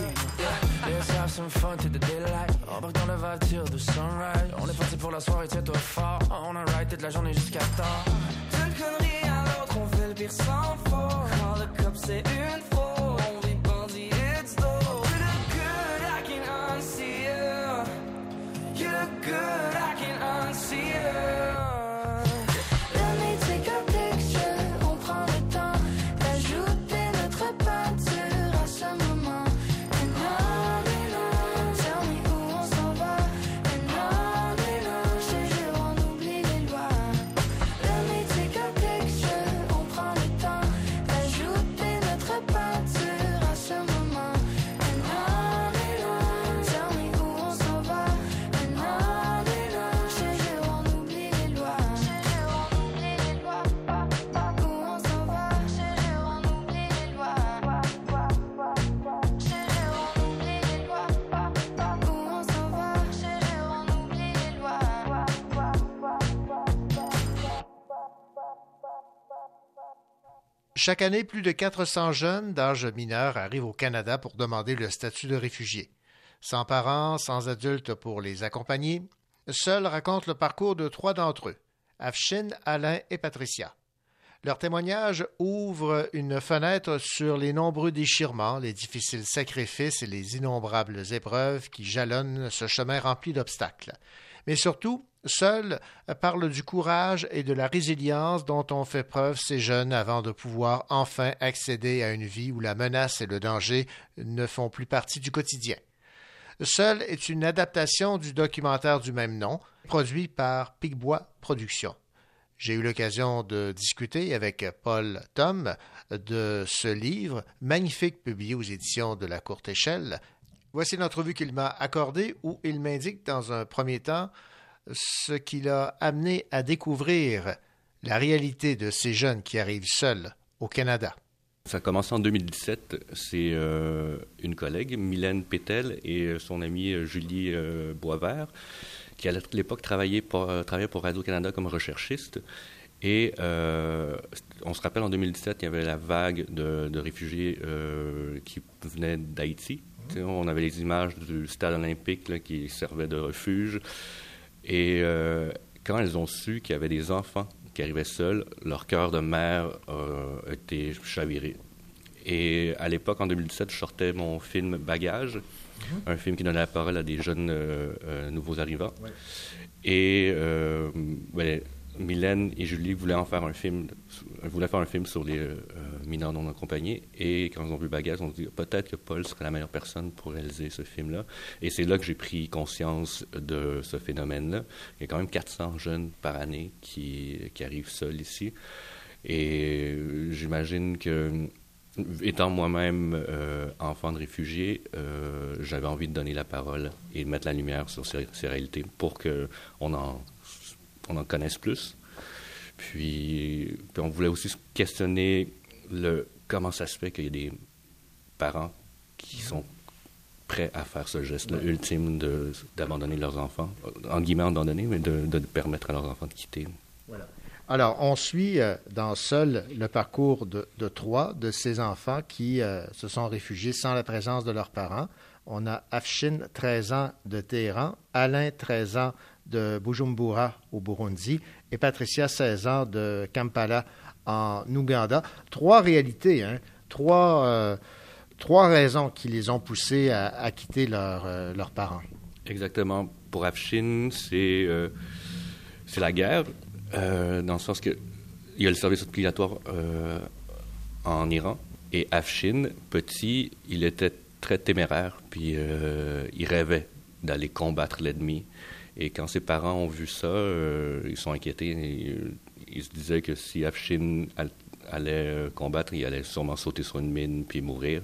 Let's have some fun to the daylight. Embarque dans le vibe till the sunrise. On est parti pour la soirée, tiens-toi fort. On a ride toute la journée jusqu'à tard. D'une connerie à l'autre, on fait le pire sans faute. Quand le cop c'est une Chaque année, plus de 400 jeunes d'âge mineur arrivent au Canada pour demander le statut de réfugié. Sans parents, sans adultes pour les accompagner, seuls racontent le parcours de trois d'entre eux, Afshin, Alain et Patricia. Leur témoignage ouvre une fenêtre sur les nombreux déchirements, les difficiles sacrifices et les innombrables épreuves qui jalonnent ce chemin rempli d'obstacles. Mais surtout, seuls parlent du courage et de la résilience dont ont fait preuve ces jeunes avant de pouvoir enfin accéder à une vie où la menace et le danger ne font plus partie du quotidien. Seul est une adaptation du documentaire du même nom, produit par Picbois Productions. J'ai eu l'occasion de discuter avec Paul Tom de ce livre magnifique publié aux éditions de la Courte Échelle. Voici l'entrevue qu'il m'a accordée où il m'indique dans un premier temps ce qui l'a amené à découvrir la réalité de ces jeunes qui arrivent seuls au Canada. Ça a commencé en 2017. C'est euh, une collègue, Mylène Pétel, et son amie euh, Julie euh, Boisvert, qui à l'époque travaillait pour, euh, travaillait pour Radio-Canada comme recherchiste. Et euh, on se rappelle, en 2017, il y avait la vague de, de réfugiés euh, qui venaient d'Haïti. Sais, On avait les images du stade olympique là, qui servait de refuge. Et euh, quand elles ont su qu'il y avait des enfants qui arrivaient seuls, leur cœur de mère euh, a été chaviré. Et à l'époque, en 2017, je sortais mon film Bagage, un film qui donnait la parole à des jeunes euh, euh, nouveaux arrivants. Et euh, ouais, Mylène et Julie voulaient en faire un film, voulaient faire un film sur les euh, mineurs non accompagnés. Et quand ils ont vu Bagage, on dit peut-être que Paul serait la meilleure personne pour réaliser ce film-là. Et c'est là que j'ai pris conscience de ce phénomène-là. Il y a quand même 400 jeunes par année qui, arrivent seuls ici. Et euh, j'imagine que, étant moi-même euh, enfant de réfugié, euh, j'avais envie de donner la parole et de mettre la lumière sur ces, ces réalités pour qu'on en, on en connaisse plus. Puis, puis on voulait aussi se questionner le, comment ça se fait qu'il y a des parents qui sont prêts à faire ce geste-là Ouais. ultime d'abandonner leurs enfants, en guillemets abandonner, mais de, de permettre à leurs enfants de quitter. Voilà. Alors, on suit euh, dans Seul le parcours de, de trois de ces enfants qui euh, se sont réfugiés sans la présence de leurs parents. On a Afshin, 13 ans, de Téhéran, Alain, 13 ans, de Bujumbura, au Burundi, et Patricia, 16 ans, de Kampala, en Ouganda. Trois réalités, hein, trois, euh, trois raisons qui les ont poussés à, quitter leurs euh, leurs parents. Exactement. Pour Afshin, c'est euh, la guerre, euh, dans le sens que il y a le service obligatoire en Iran. Et Afshin, petit, il était très téméraire, puis il rêvait d'aller combattre l'ennemi. Et quand ses parents ont vu ça, euh, ils sont inquiétés. Euh, ils se disaient que si Afshin al- allait euh, combattre, il allait sûrement sauter sur une mine puis mourir.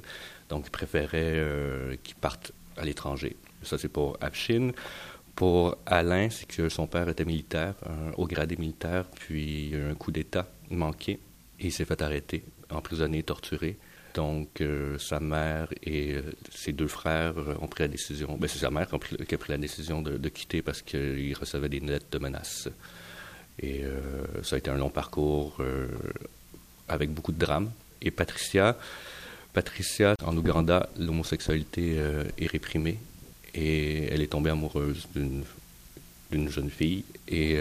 Donc, ils préféraient qu'il parte à l'étranger. Ça, c'est pour Afshin. Pour Alain, c'est que son père était militaire, un haut gradé militaire, puis un coup d'État manqué et il s'est fait arrêter, emprisonné, torturé. Donc, euh, sa mère et euh, ses deux frères euh, ont pris la décision. Ben, c'est sa mère qui a pris, la décision de, quitter parce qu'il recevait des lettres de menaces. Et ça a été un long parcours avec beaucoup de drames. Et Patricia, Patricia, en Ouganda, l'homosexualité est réprimée et elle est tombée amoureuse d'une jeune fille et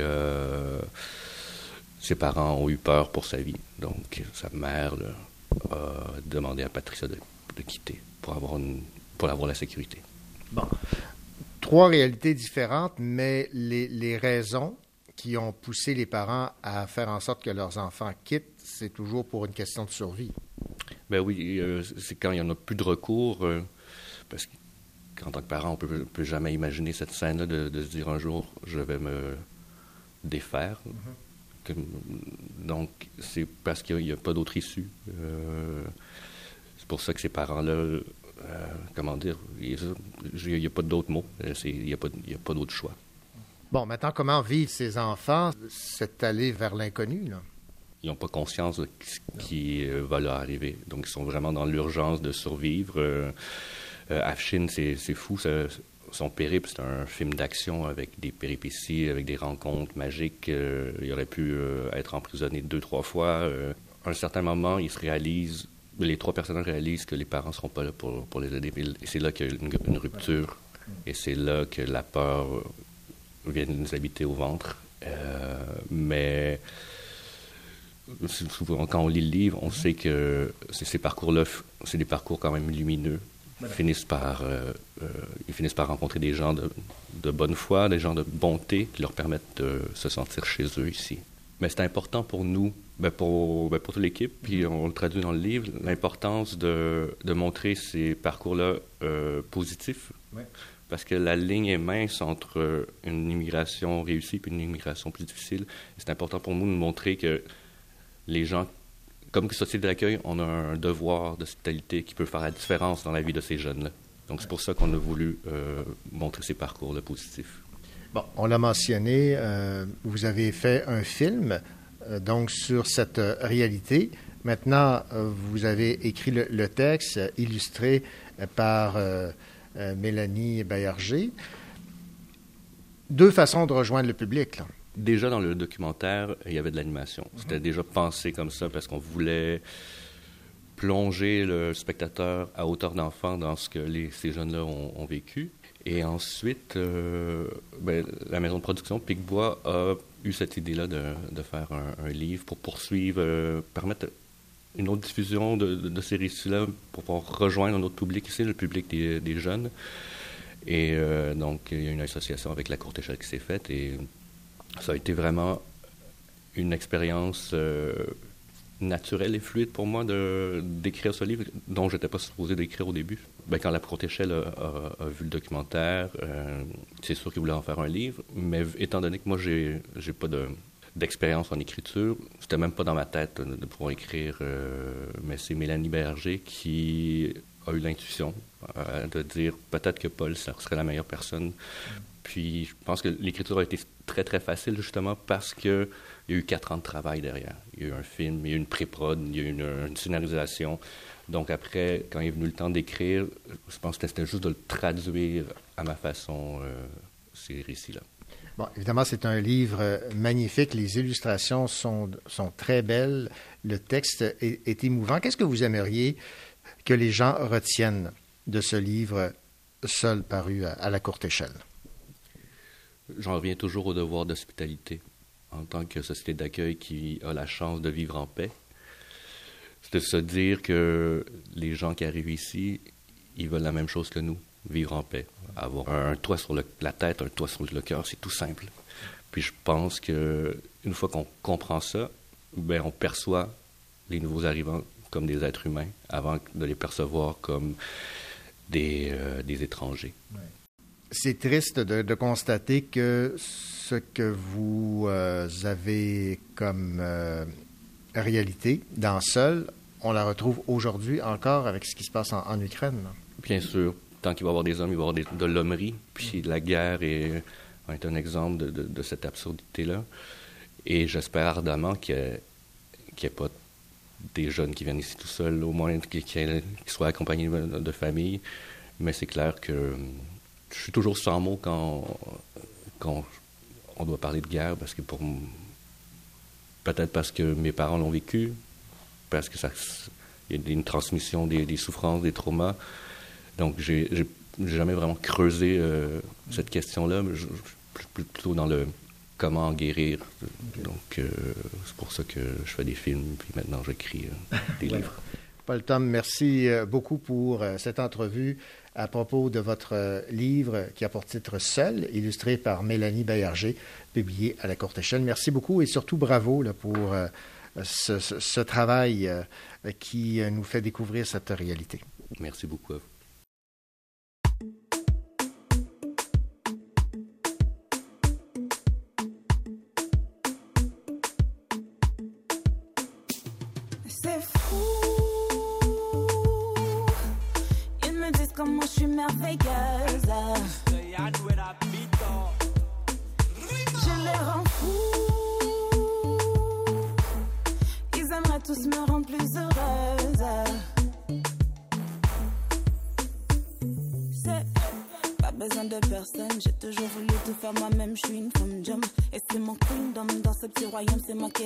ses parents ont eu peur pour sa vie. Donc sa mère demandé à Patricia de, de quitter pour avoir, une- pour avoir la sécurité. Bon. Trois réalités différentes, mais les, les raisons qui ont poussé les parents à faire en sorte que leurs enfants quittent, c'est toujours pour une question de survie. Ben oui, euh, c'est quand il n'y en a plus de recours, euh, parce qu'en tant que parent, on peut, peut jamais imaginer cette scène-là de, de se dire un jour, je vais me défaire. Que- donc, c'est parce qu'il n'y a, pas d'autre issue. Euh, c'est pour ça que ces parents-là, euh, comment dire, il n'y a pas d'autre mot, Euh, il n'y a pas, pas d'autre choix. Bon, maintenant, comment vivent ces enfants cette allée vers l'inconnu? là? ils n'ont pas conscience de ce qui euh, va leur arriver. Donc, ils sont vraiment dans l'urgence de survivre. Euh, Afshin, c'est c'est fou. ça- son périple, c'est un film d'action avec des péripéties, avec des rencontres magiques. Euh, il aurait pu euh, être emprisonné deux, trois fois. Euh, à un certain moment, ils se réalisent, les trois personnages réalisent que les parents ne seront pas là pour, pour les aider. Et c'est là qu'il y a une, une rupture. Et c'est là que la peur vient nous habiter au ventre. Mais souvent, quand on lit le livre, on sait que ces parcours-là, c'est des parcours quand même lumineux. Ils finissent par, euh, euh, ils finissent par rencontrer des gens de, de bonne foi, des gens de bonté qui leur permettent de se sentir chez eux ici. Mais c'est important pour nous, ben pour, ben pour toute l'équipe, puis on le traduit dans le livre, l'importance de, de montrer ces parcours-là euh, positifs. Ouais. Parce que la ligne est mince entre une immigration réussie et une immigration plus difficile. C'est important pour nous de montrer que les gens, comme société d'accueil, on a un devoir d'hospitalité qui peut faire la différence dans la vie de ces jeunes-là. Donc, c'est pour ça qu'on a voulu euh, montrer ces parcours-là positifs. Bon, on l'a mentionné, euh, vous avez fait un film euh, donc sur cette réalité. Maintenant, vous avez écrit le, texte illustré par Mélanie Baillarger. Deux façons de rejoindre le public. Là. Déjà dans le documentaire, il y avait de l'animation. C'était déjà pensé comme ça parce qu'on voulait plonger le spectateur à hauteur d'enfant dans ce que les, ces jeunes-là ont, ont vécu. Et ensuite, euh, ben, la maison de production Picbois a eu cette idée-là de, de faire un, un livre pour poursuivre, euh, permettre une autre diffusion de, de- de ces récits-là pour pouvoir rejoindre un autre public ici, le public des, des jeunes. Et euh, donc, il y a une association avec la courte échelle qui s'est faite et ça a été vraiment une expérience euh, naturelle et fluide pour moi d'écrire ce livre dont je n'étais pas supposé d'écrire au début. Ben, quand la courte échelle a, vu le documentaire, euh, c'est sûr qu'il voulait en faire un livre, mais étant donné que moi, j'ai j'ai pas de d'expérience en écriture, c'était même pas dans ma tête de, pouvoir écrire, euh, mais c'est Mélanie Berger qui a eu l'intuition de dire peut-être que Paul serait la meilleure personne. Puis je pense que l'écriture a été très très facile justement parce que il y a eu quatre ans de travail derrière. Il y a eu un film, il y a eu une pré-prod, il y a eu une, scénarisation. Donc après, quand il est venu le temps d'écrire, je pense que c'était juste de le traduire à ma façon, euh, ces récits-là. Bon, évidemment, c'est un livre euh, magnifique. Les illustrations sont, sont très belles. Le texte est, émouvant. Qu'est-ce que vous aimeriez que les gens retiennent de ce livre seul paru à la courte échelle? J'en reviens toujours au devoir d'hospitalité en tant que société d'accueil qui a la chance de vivre en paix. C'est de se dire que les gens qui arrivent ici, ils veulent la même chose que nous, vivre en paix. Avoir un, toit sur la tête, un toit sur le cœur, c'est tout simple. Puis je pense que une fois qu'on comprend ça, ben on perçoit les nouveaux arrivants comme des êtres humains avant de les percevoir comme des, euh, des étrangers. C'est triste de, constater que ce que vous euh, avez comme euh, réalité dans Seul, on la retrouve aujourd'hui encore avec ce qui se passe en, Ukraine. Bien sûr, tant qu'il va y avoir des hommes, il va y avoir des- de l'hommerie. Puis la guerre est, un exemple de, cette absurdité-là. Et j'espère ardemment qu'il n'y ait, pas des jeunes qui viennent ici tout seuls, au moins qu'ils soient accompagnés de, de famille. Mais c'est clair que je suis toujours sans mots quand, quand on doit parler de guerre, parce que pour, peut-être parce que mes parents l'ont vécu, parce que ça, il y a une transmission des, des souffrances, des traumas. Donc, j'ai jamais vraiment creusé euh, cette question-là, mais je, je suis plutôt dans le comment en guérir. Donc, euh, c'est pour ça que je fais des films, puis maintenant j'écris euh, des livres. Paul Tom, merci beaucoup pour cette entrevue à propos de votre euh, livre qui a pour titre Seul, illustré par Mélanie Baillarger, publié à la courte échelle. Merci beaucoup et surtout bravo pour euh, ce, travail euh, qui nous fait découvrir cette réalité. Merci beaucoup. Dans ce petit royaume, c'est moi qui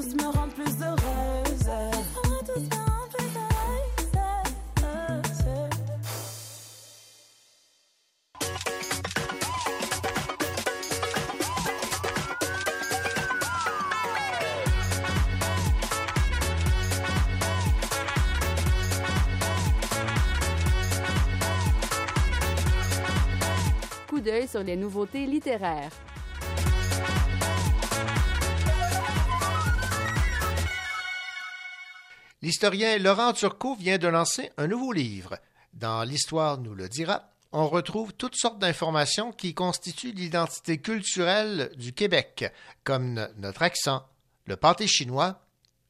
tous me rendre plus heureuse. Coup d'œil sur les nouveautés littéraires. L'historien Laurent Turcot vient de lancer un nouveau livre. Dans L'Histoire nous le dira, on retrouve toutes sortes d'informations qui constituent l'identité culturelle du Québec, comme no- notre accent, le pâté chinois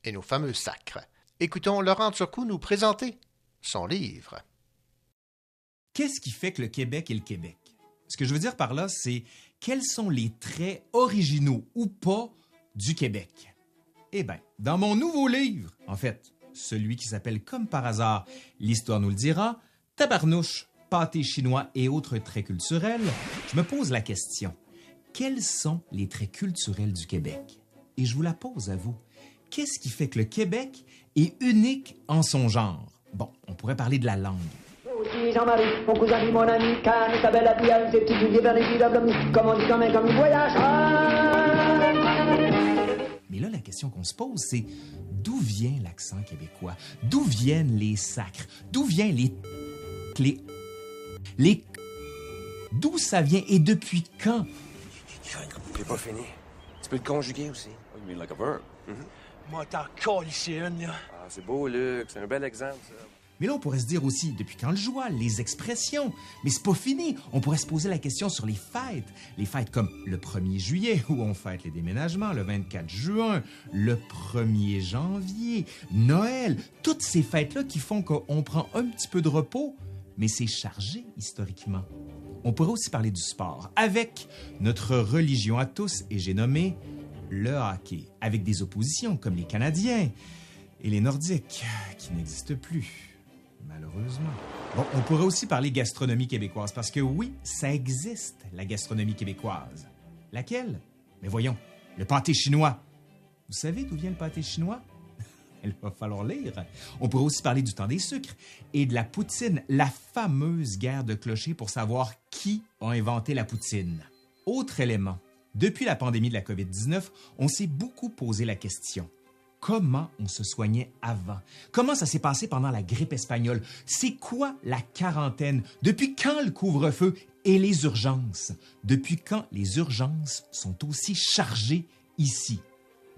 et nos fameux sacres. Écoutons Laurent Turcot nous présenter son livre. Qu'est-ce qui fait que le Québec est le Québec? Ce que je veux dire par là, c'est quels sont les traits originaux ou pas du Québec? Eh bien, dans mon nouveau livre, en fait, celui qui s'appelle comme par hasard, l'histoire nous le dira, Tabarnouche, pâté chinois et autres traits culturels, je me pose la question, quels sont les traits culturels du Québec? Et je vous la pose à vous. Qu'est-ce qui fait que le Québec est unique en son genre? Bon, on pourrait parler de la langue. Jean-Marie, mon cousin mon ami, belle comme on dit. Question qu'on se pose, c'est d'où vient l'accent québécois? D'où viennent les sacres? D'où viennent les... les... les... D'où ça vient et depuis quand? J'ai pas fini. Tu peux le conjuguer aussi. You mean like a verb? Moi, t'en ici une, là. Ah, c'est beau, Luc. C'est un bel exemple, ça. Mais là, on pourrait se dire aussi, depuis quand le joie, les expressions? Mais c'est pas fini. On pourrait se poser la question sur les fêtes. Les fêtes comme le 1er juillet, où on fête les déménagements, le 24 juin, le 1er janvier, Noël. Toutes ces fêtes-là qui font qu'on prend un petit peu de repos, mais c'est chargé historiquement. On pourrait aussi parler du sport, avec notre religion à tous, et j'ai nommé le hockey, avec des oppositions comme les Canadiens et les Nordiques, qui n'existent plus, malheureusement. Bon, on pourrait aussi parler gastronomie québécoise, parce que oui, ça existe, la gastronomie québécoise. Laquelle? Mais voyons, le pâté chinois. Vous savez d'où vient le pâté chinois? Il va falloir lire. On pourrait aussi parler du temps des sucres et de la poutine, la fameuse guerre de clochers pour savoir qui a inventé la poutine. Autre élément, depuis la pandémie de la COVID-19, on s'est beaucoup posé la question. Comment on se soignait avant? Comment ça s'est passé pendant la grippe espagnole? C'est quoi la quarantaine? Depuis quand le couvre-feu et les urgences? Depuis quand les urgences sont aussi chargées ici?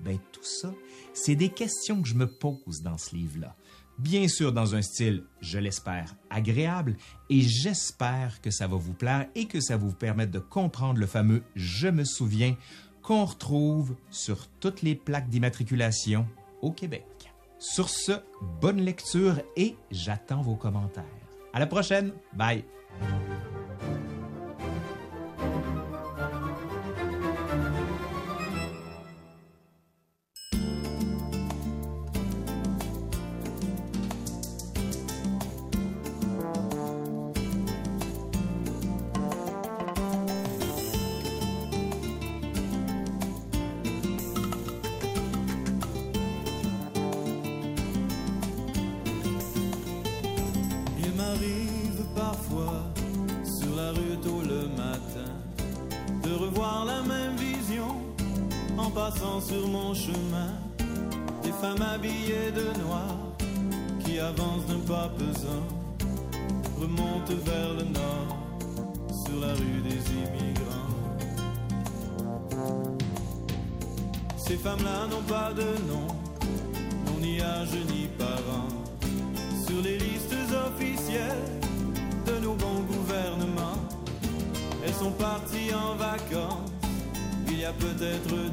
Ben tout ça, c'est des questions que je me pose dans ce livre-là. Bien sûr dans un style, je l'espère, agréable, et j'espère que ça va vous plaire et que ça va vous permettre de comprendre le fameux Je me souviens qu'on retrouve sur toutes les plaques d'immatriculation au Québec. Sur ce, bonne lecture et j'attends vos commentaires. À la prochaine, bye! Chemin. Des femmes habillées de noir qui avancent d'un pas pesant, remontent vers le nord, sur la rue des immigrants. Ces femmes-là n'ont pas de nom, n'ont ni âge ni parents sur les listes officielles de nos bons gouvernements. Elles sont parties en vacances il y a peut-être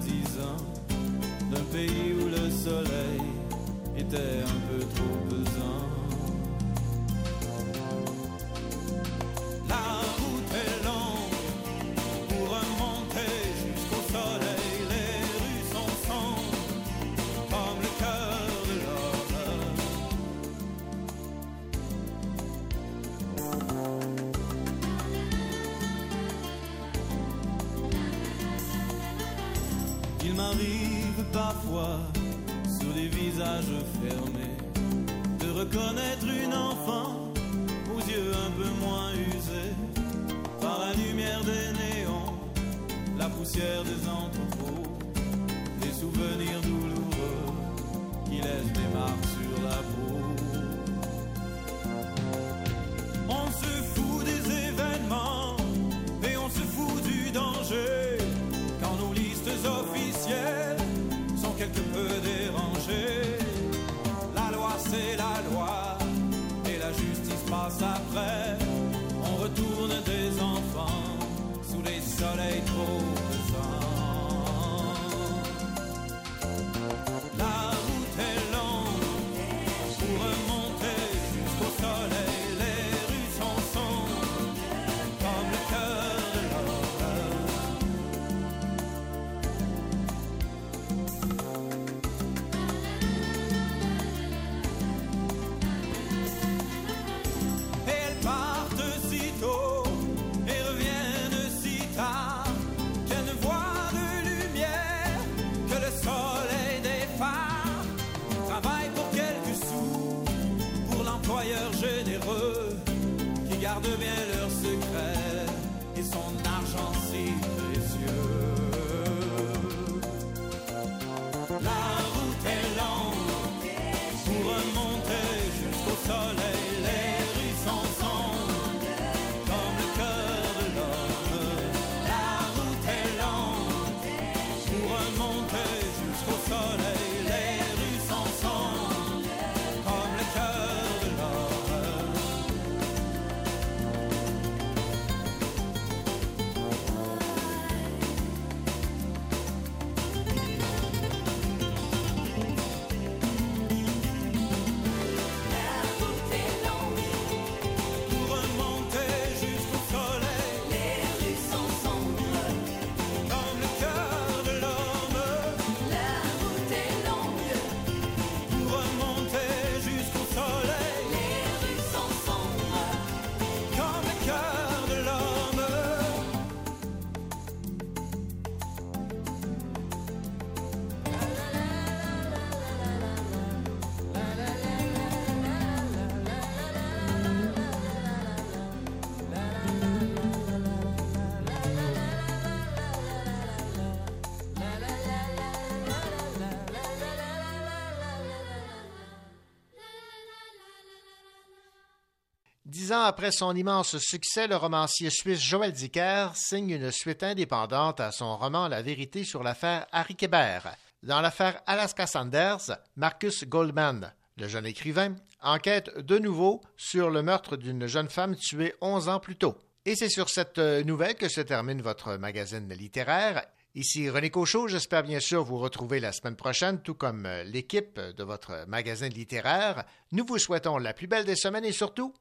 Après son immense succès, le romancier suisse Joël Dicker signe une suite indépendante à son roman La vérité sur l'affaire Harry Kébert. Dans l'affaire Alaska Sanders, Marcus Goldman, le jeune écrivain, enquête de nouveau sur le meurtre d'une jeune femme tuée 11 ans plus tôt. Et c'est sur cette nouvelle que se termine votre magazine littéraire. Ici René Cochot, j'espère bien sûr vous retrouver la semaine prochaine, tout comme l'équipe de votre magazine littéraire. Nous vous souhaitons la plus belle des semaines et surtout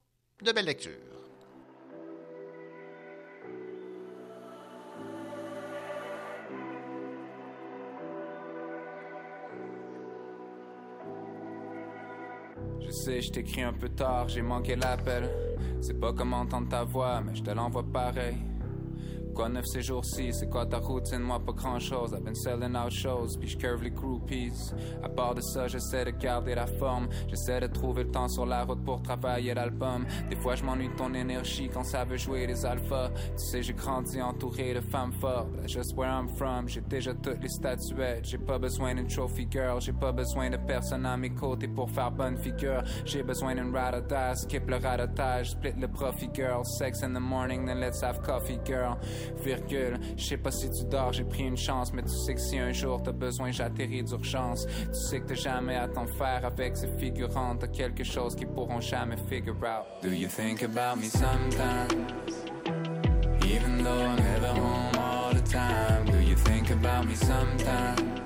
de belles lectures. Je sais, je t'écris un peu tard, j'ai manqué l'appel. C'est pas comment entendre ta voix, mais je te l'envoie pareil. Quoi neuf ces jours-ci, c'est quoi ta routine, moi pas grand-chose. I've been selling out shows, puis je curve les groupies. À part de ça, j'essaie de garder la forme. J'essaie de trouver le temps sur la route pour travailler l'album. Des fois, je m'ennuie de ton énergie quand ça veut jouer les alphas. Tu sais, j'ai grandi entouré de femmes fortes. Just where I'm from, j'ai déjà toutes les statuettes. J'ai pas besoin d'une trophy girl, j'ai pas besoin de personne à mes côtés pour faire bonne figure. J'ai besoin d'une die, skip le radotage, split le profit girl. Sex in the morning, then let's have coffee girl. Virgule, je sais pas si tu dors, j'ai pris une chance, mais tu sais que si un jour t'as besoin, j'atterris d'urgence. Tu sais que t'as jamais à t'en faire avec ces figurantes, t'as quelque chose qu'ils pourront jamais figure out. Do you think about me sometimes? Even though I'm never home all the time, do you think about me sometimes?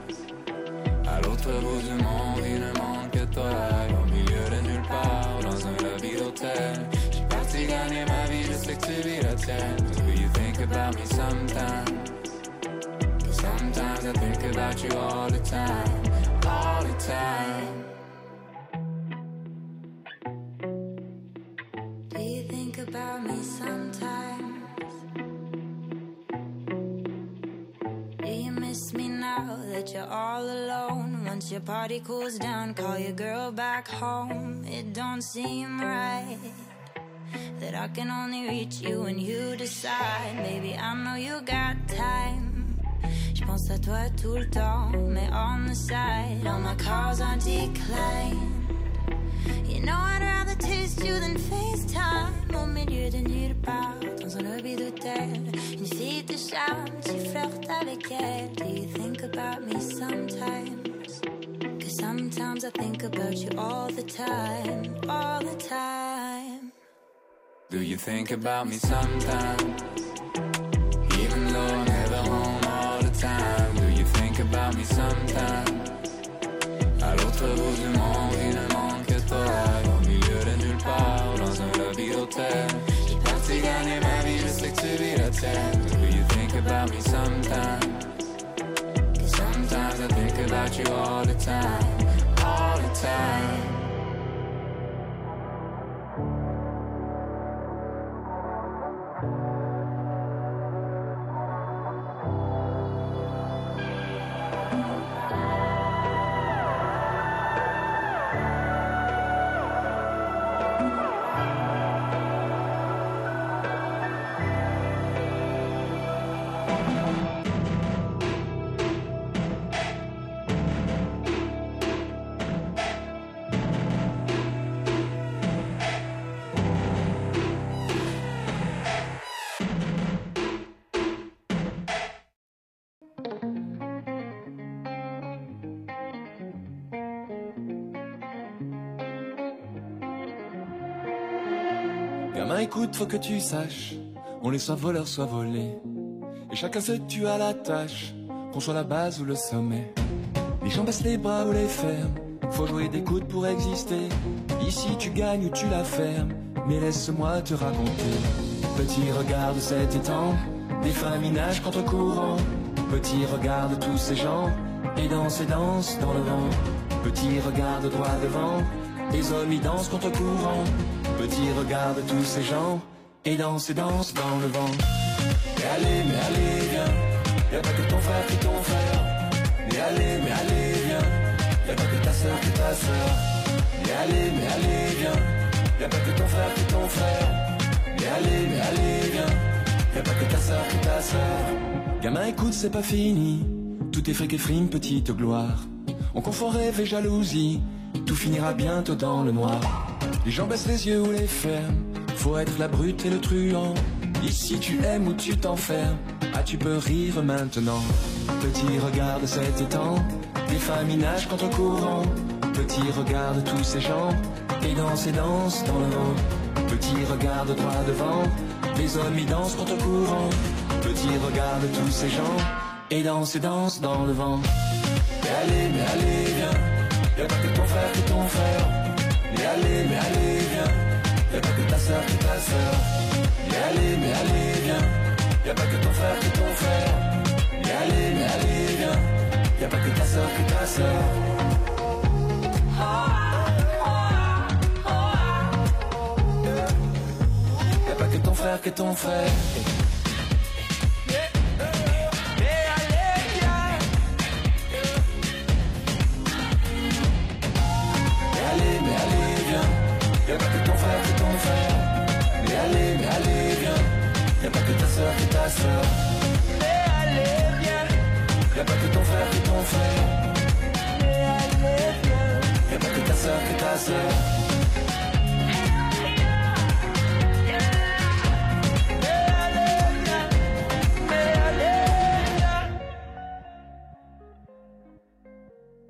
À l'autre bout du monde, il ne manque que toi, au milieu de nulle part, dans un lobby d'hôtel. J'ai parti gagner ma vie, je sais que tu vis la tienne. Do you think about me sometimes? Cause sometimes I think about you all the time, all the time. Do you think about me sometimes? Do you miss me now that you're all alone? Once your party cools down, call your girl back home. It don't seem right that I can only reach you when you decide. Baby, I know you got time. Je pense à toi tout le temps, mais on the side, all my calls are declined. You know I'd rather taste you than FaceTime Au milieu de nulle part, dans un lobby d'hôtel Une fille te charme, tu flirtes avec elle Do you think about me sometimes? Cause sometimes I think about you all the time All the time Do you think about me sometimes? Even though I'm never home all the time, do you think about me sometimes? À l'autre bout du monde, il ne manque que toi, au milieu de nulle part, dans un lobby d'hôtel. J'ai parti gagner ma vie, je sais que tu vis la tienne. Do you think about me sometimes? Sometimes I think about you all the time, all the time. Faut que tu saches, on est soit voleur, soit volé. Et chacun se tue à la tâche, qu'on soit la base ou le sommet. Les gens baissent les bras ou les ferment, faut jouer des coudes pour exister. Ici tu gagnes ou tu la fermes, mais laisse-moi te raconter. Petit regarde cet étang, des femmes nagent contre courant. Petit regarde tous ces gens, et dansent et dansent dans le vent. Petit regarde droit devant, les hommes y dansent contre courant. Petit regarde tous ces gens, et dansent et dansent dans le vent. Mais allez, mais allez, viens, y a pas que ton frère qui ton frère. Mais allez, mais allez, viens, y a pas que ta soeur qui ta soeur. Mais allez, mais allez, viens, y a pas que ton frère qui ton frère. Mais allez, mais allez, viens, y a pas que ta soeur qui ta soeur. Gamin, écoute, c'est pas fini. Tout est fric et frime, petite gloire. On confond rêve et jalousie. Tout finira bientôt dans le noir. Les gens baissent les yeux ou les ferment. Faut être la brute et le truand. Ici tu aimes ou tu t'enfermes. Ah, tu peux rire maintenant. Petit, regarde cet étang. Des femmes y nagent contre courant. Petit, regarde tous ces gens. Et dansent et dansent dans le vent. Petit, regarde droit devant. Les hommes y dansent contre courant. Petit, regarde tous ces gens. Et dansent et dansent dans le vent. Mais allez, mais allez, viens. Y'a pas ton frère que ton frère. Mais allez, mais allez, viens. Y'a pas que ta soeur que ta soeur. Mais allez, mais allez, viens. Y'a pas que ton frère que ton frère. Mais allez, mais allez, viens. Y'a pas que ta soeur que ta. Y'a pas que ton frère que ton frère. Y'a pas que ton frère que ton frère. Mais allez, mais allez, viens. Y'a pas que ta soeur que ta soeur. Mais allez, viens. Y'a pas que ton frère que ton frère. Mais allez, viens. Y'a pas que ta soeur que ta soeur.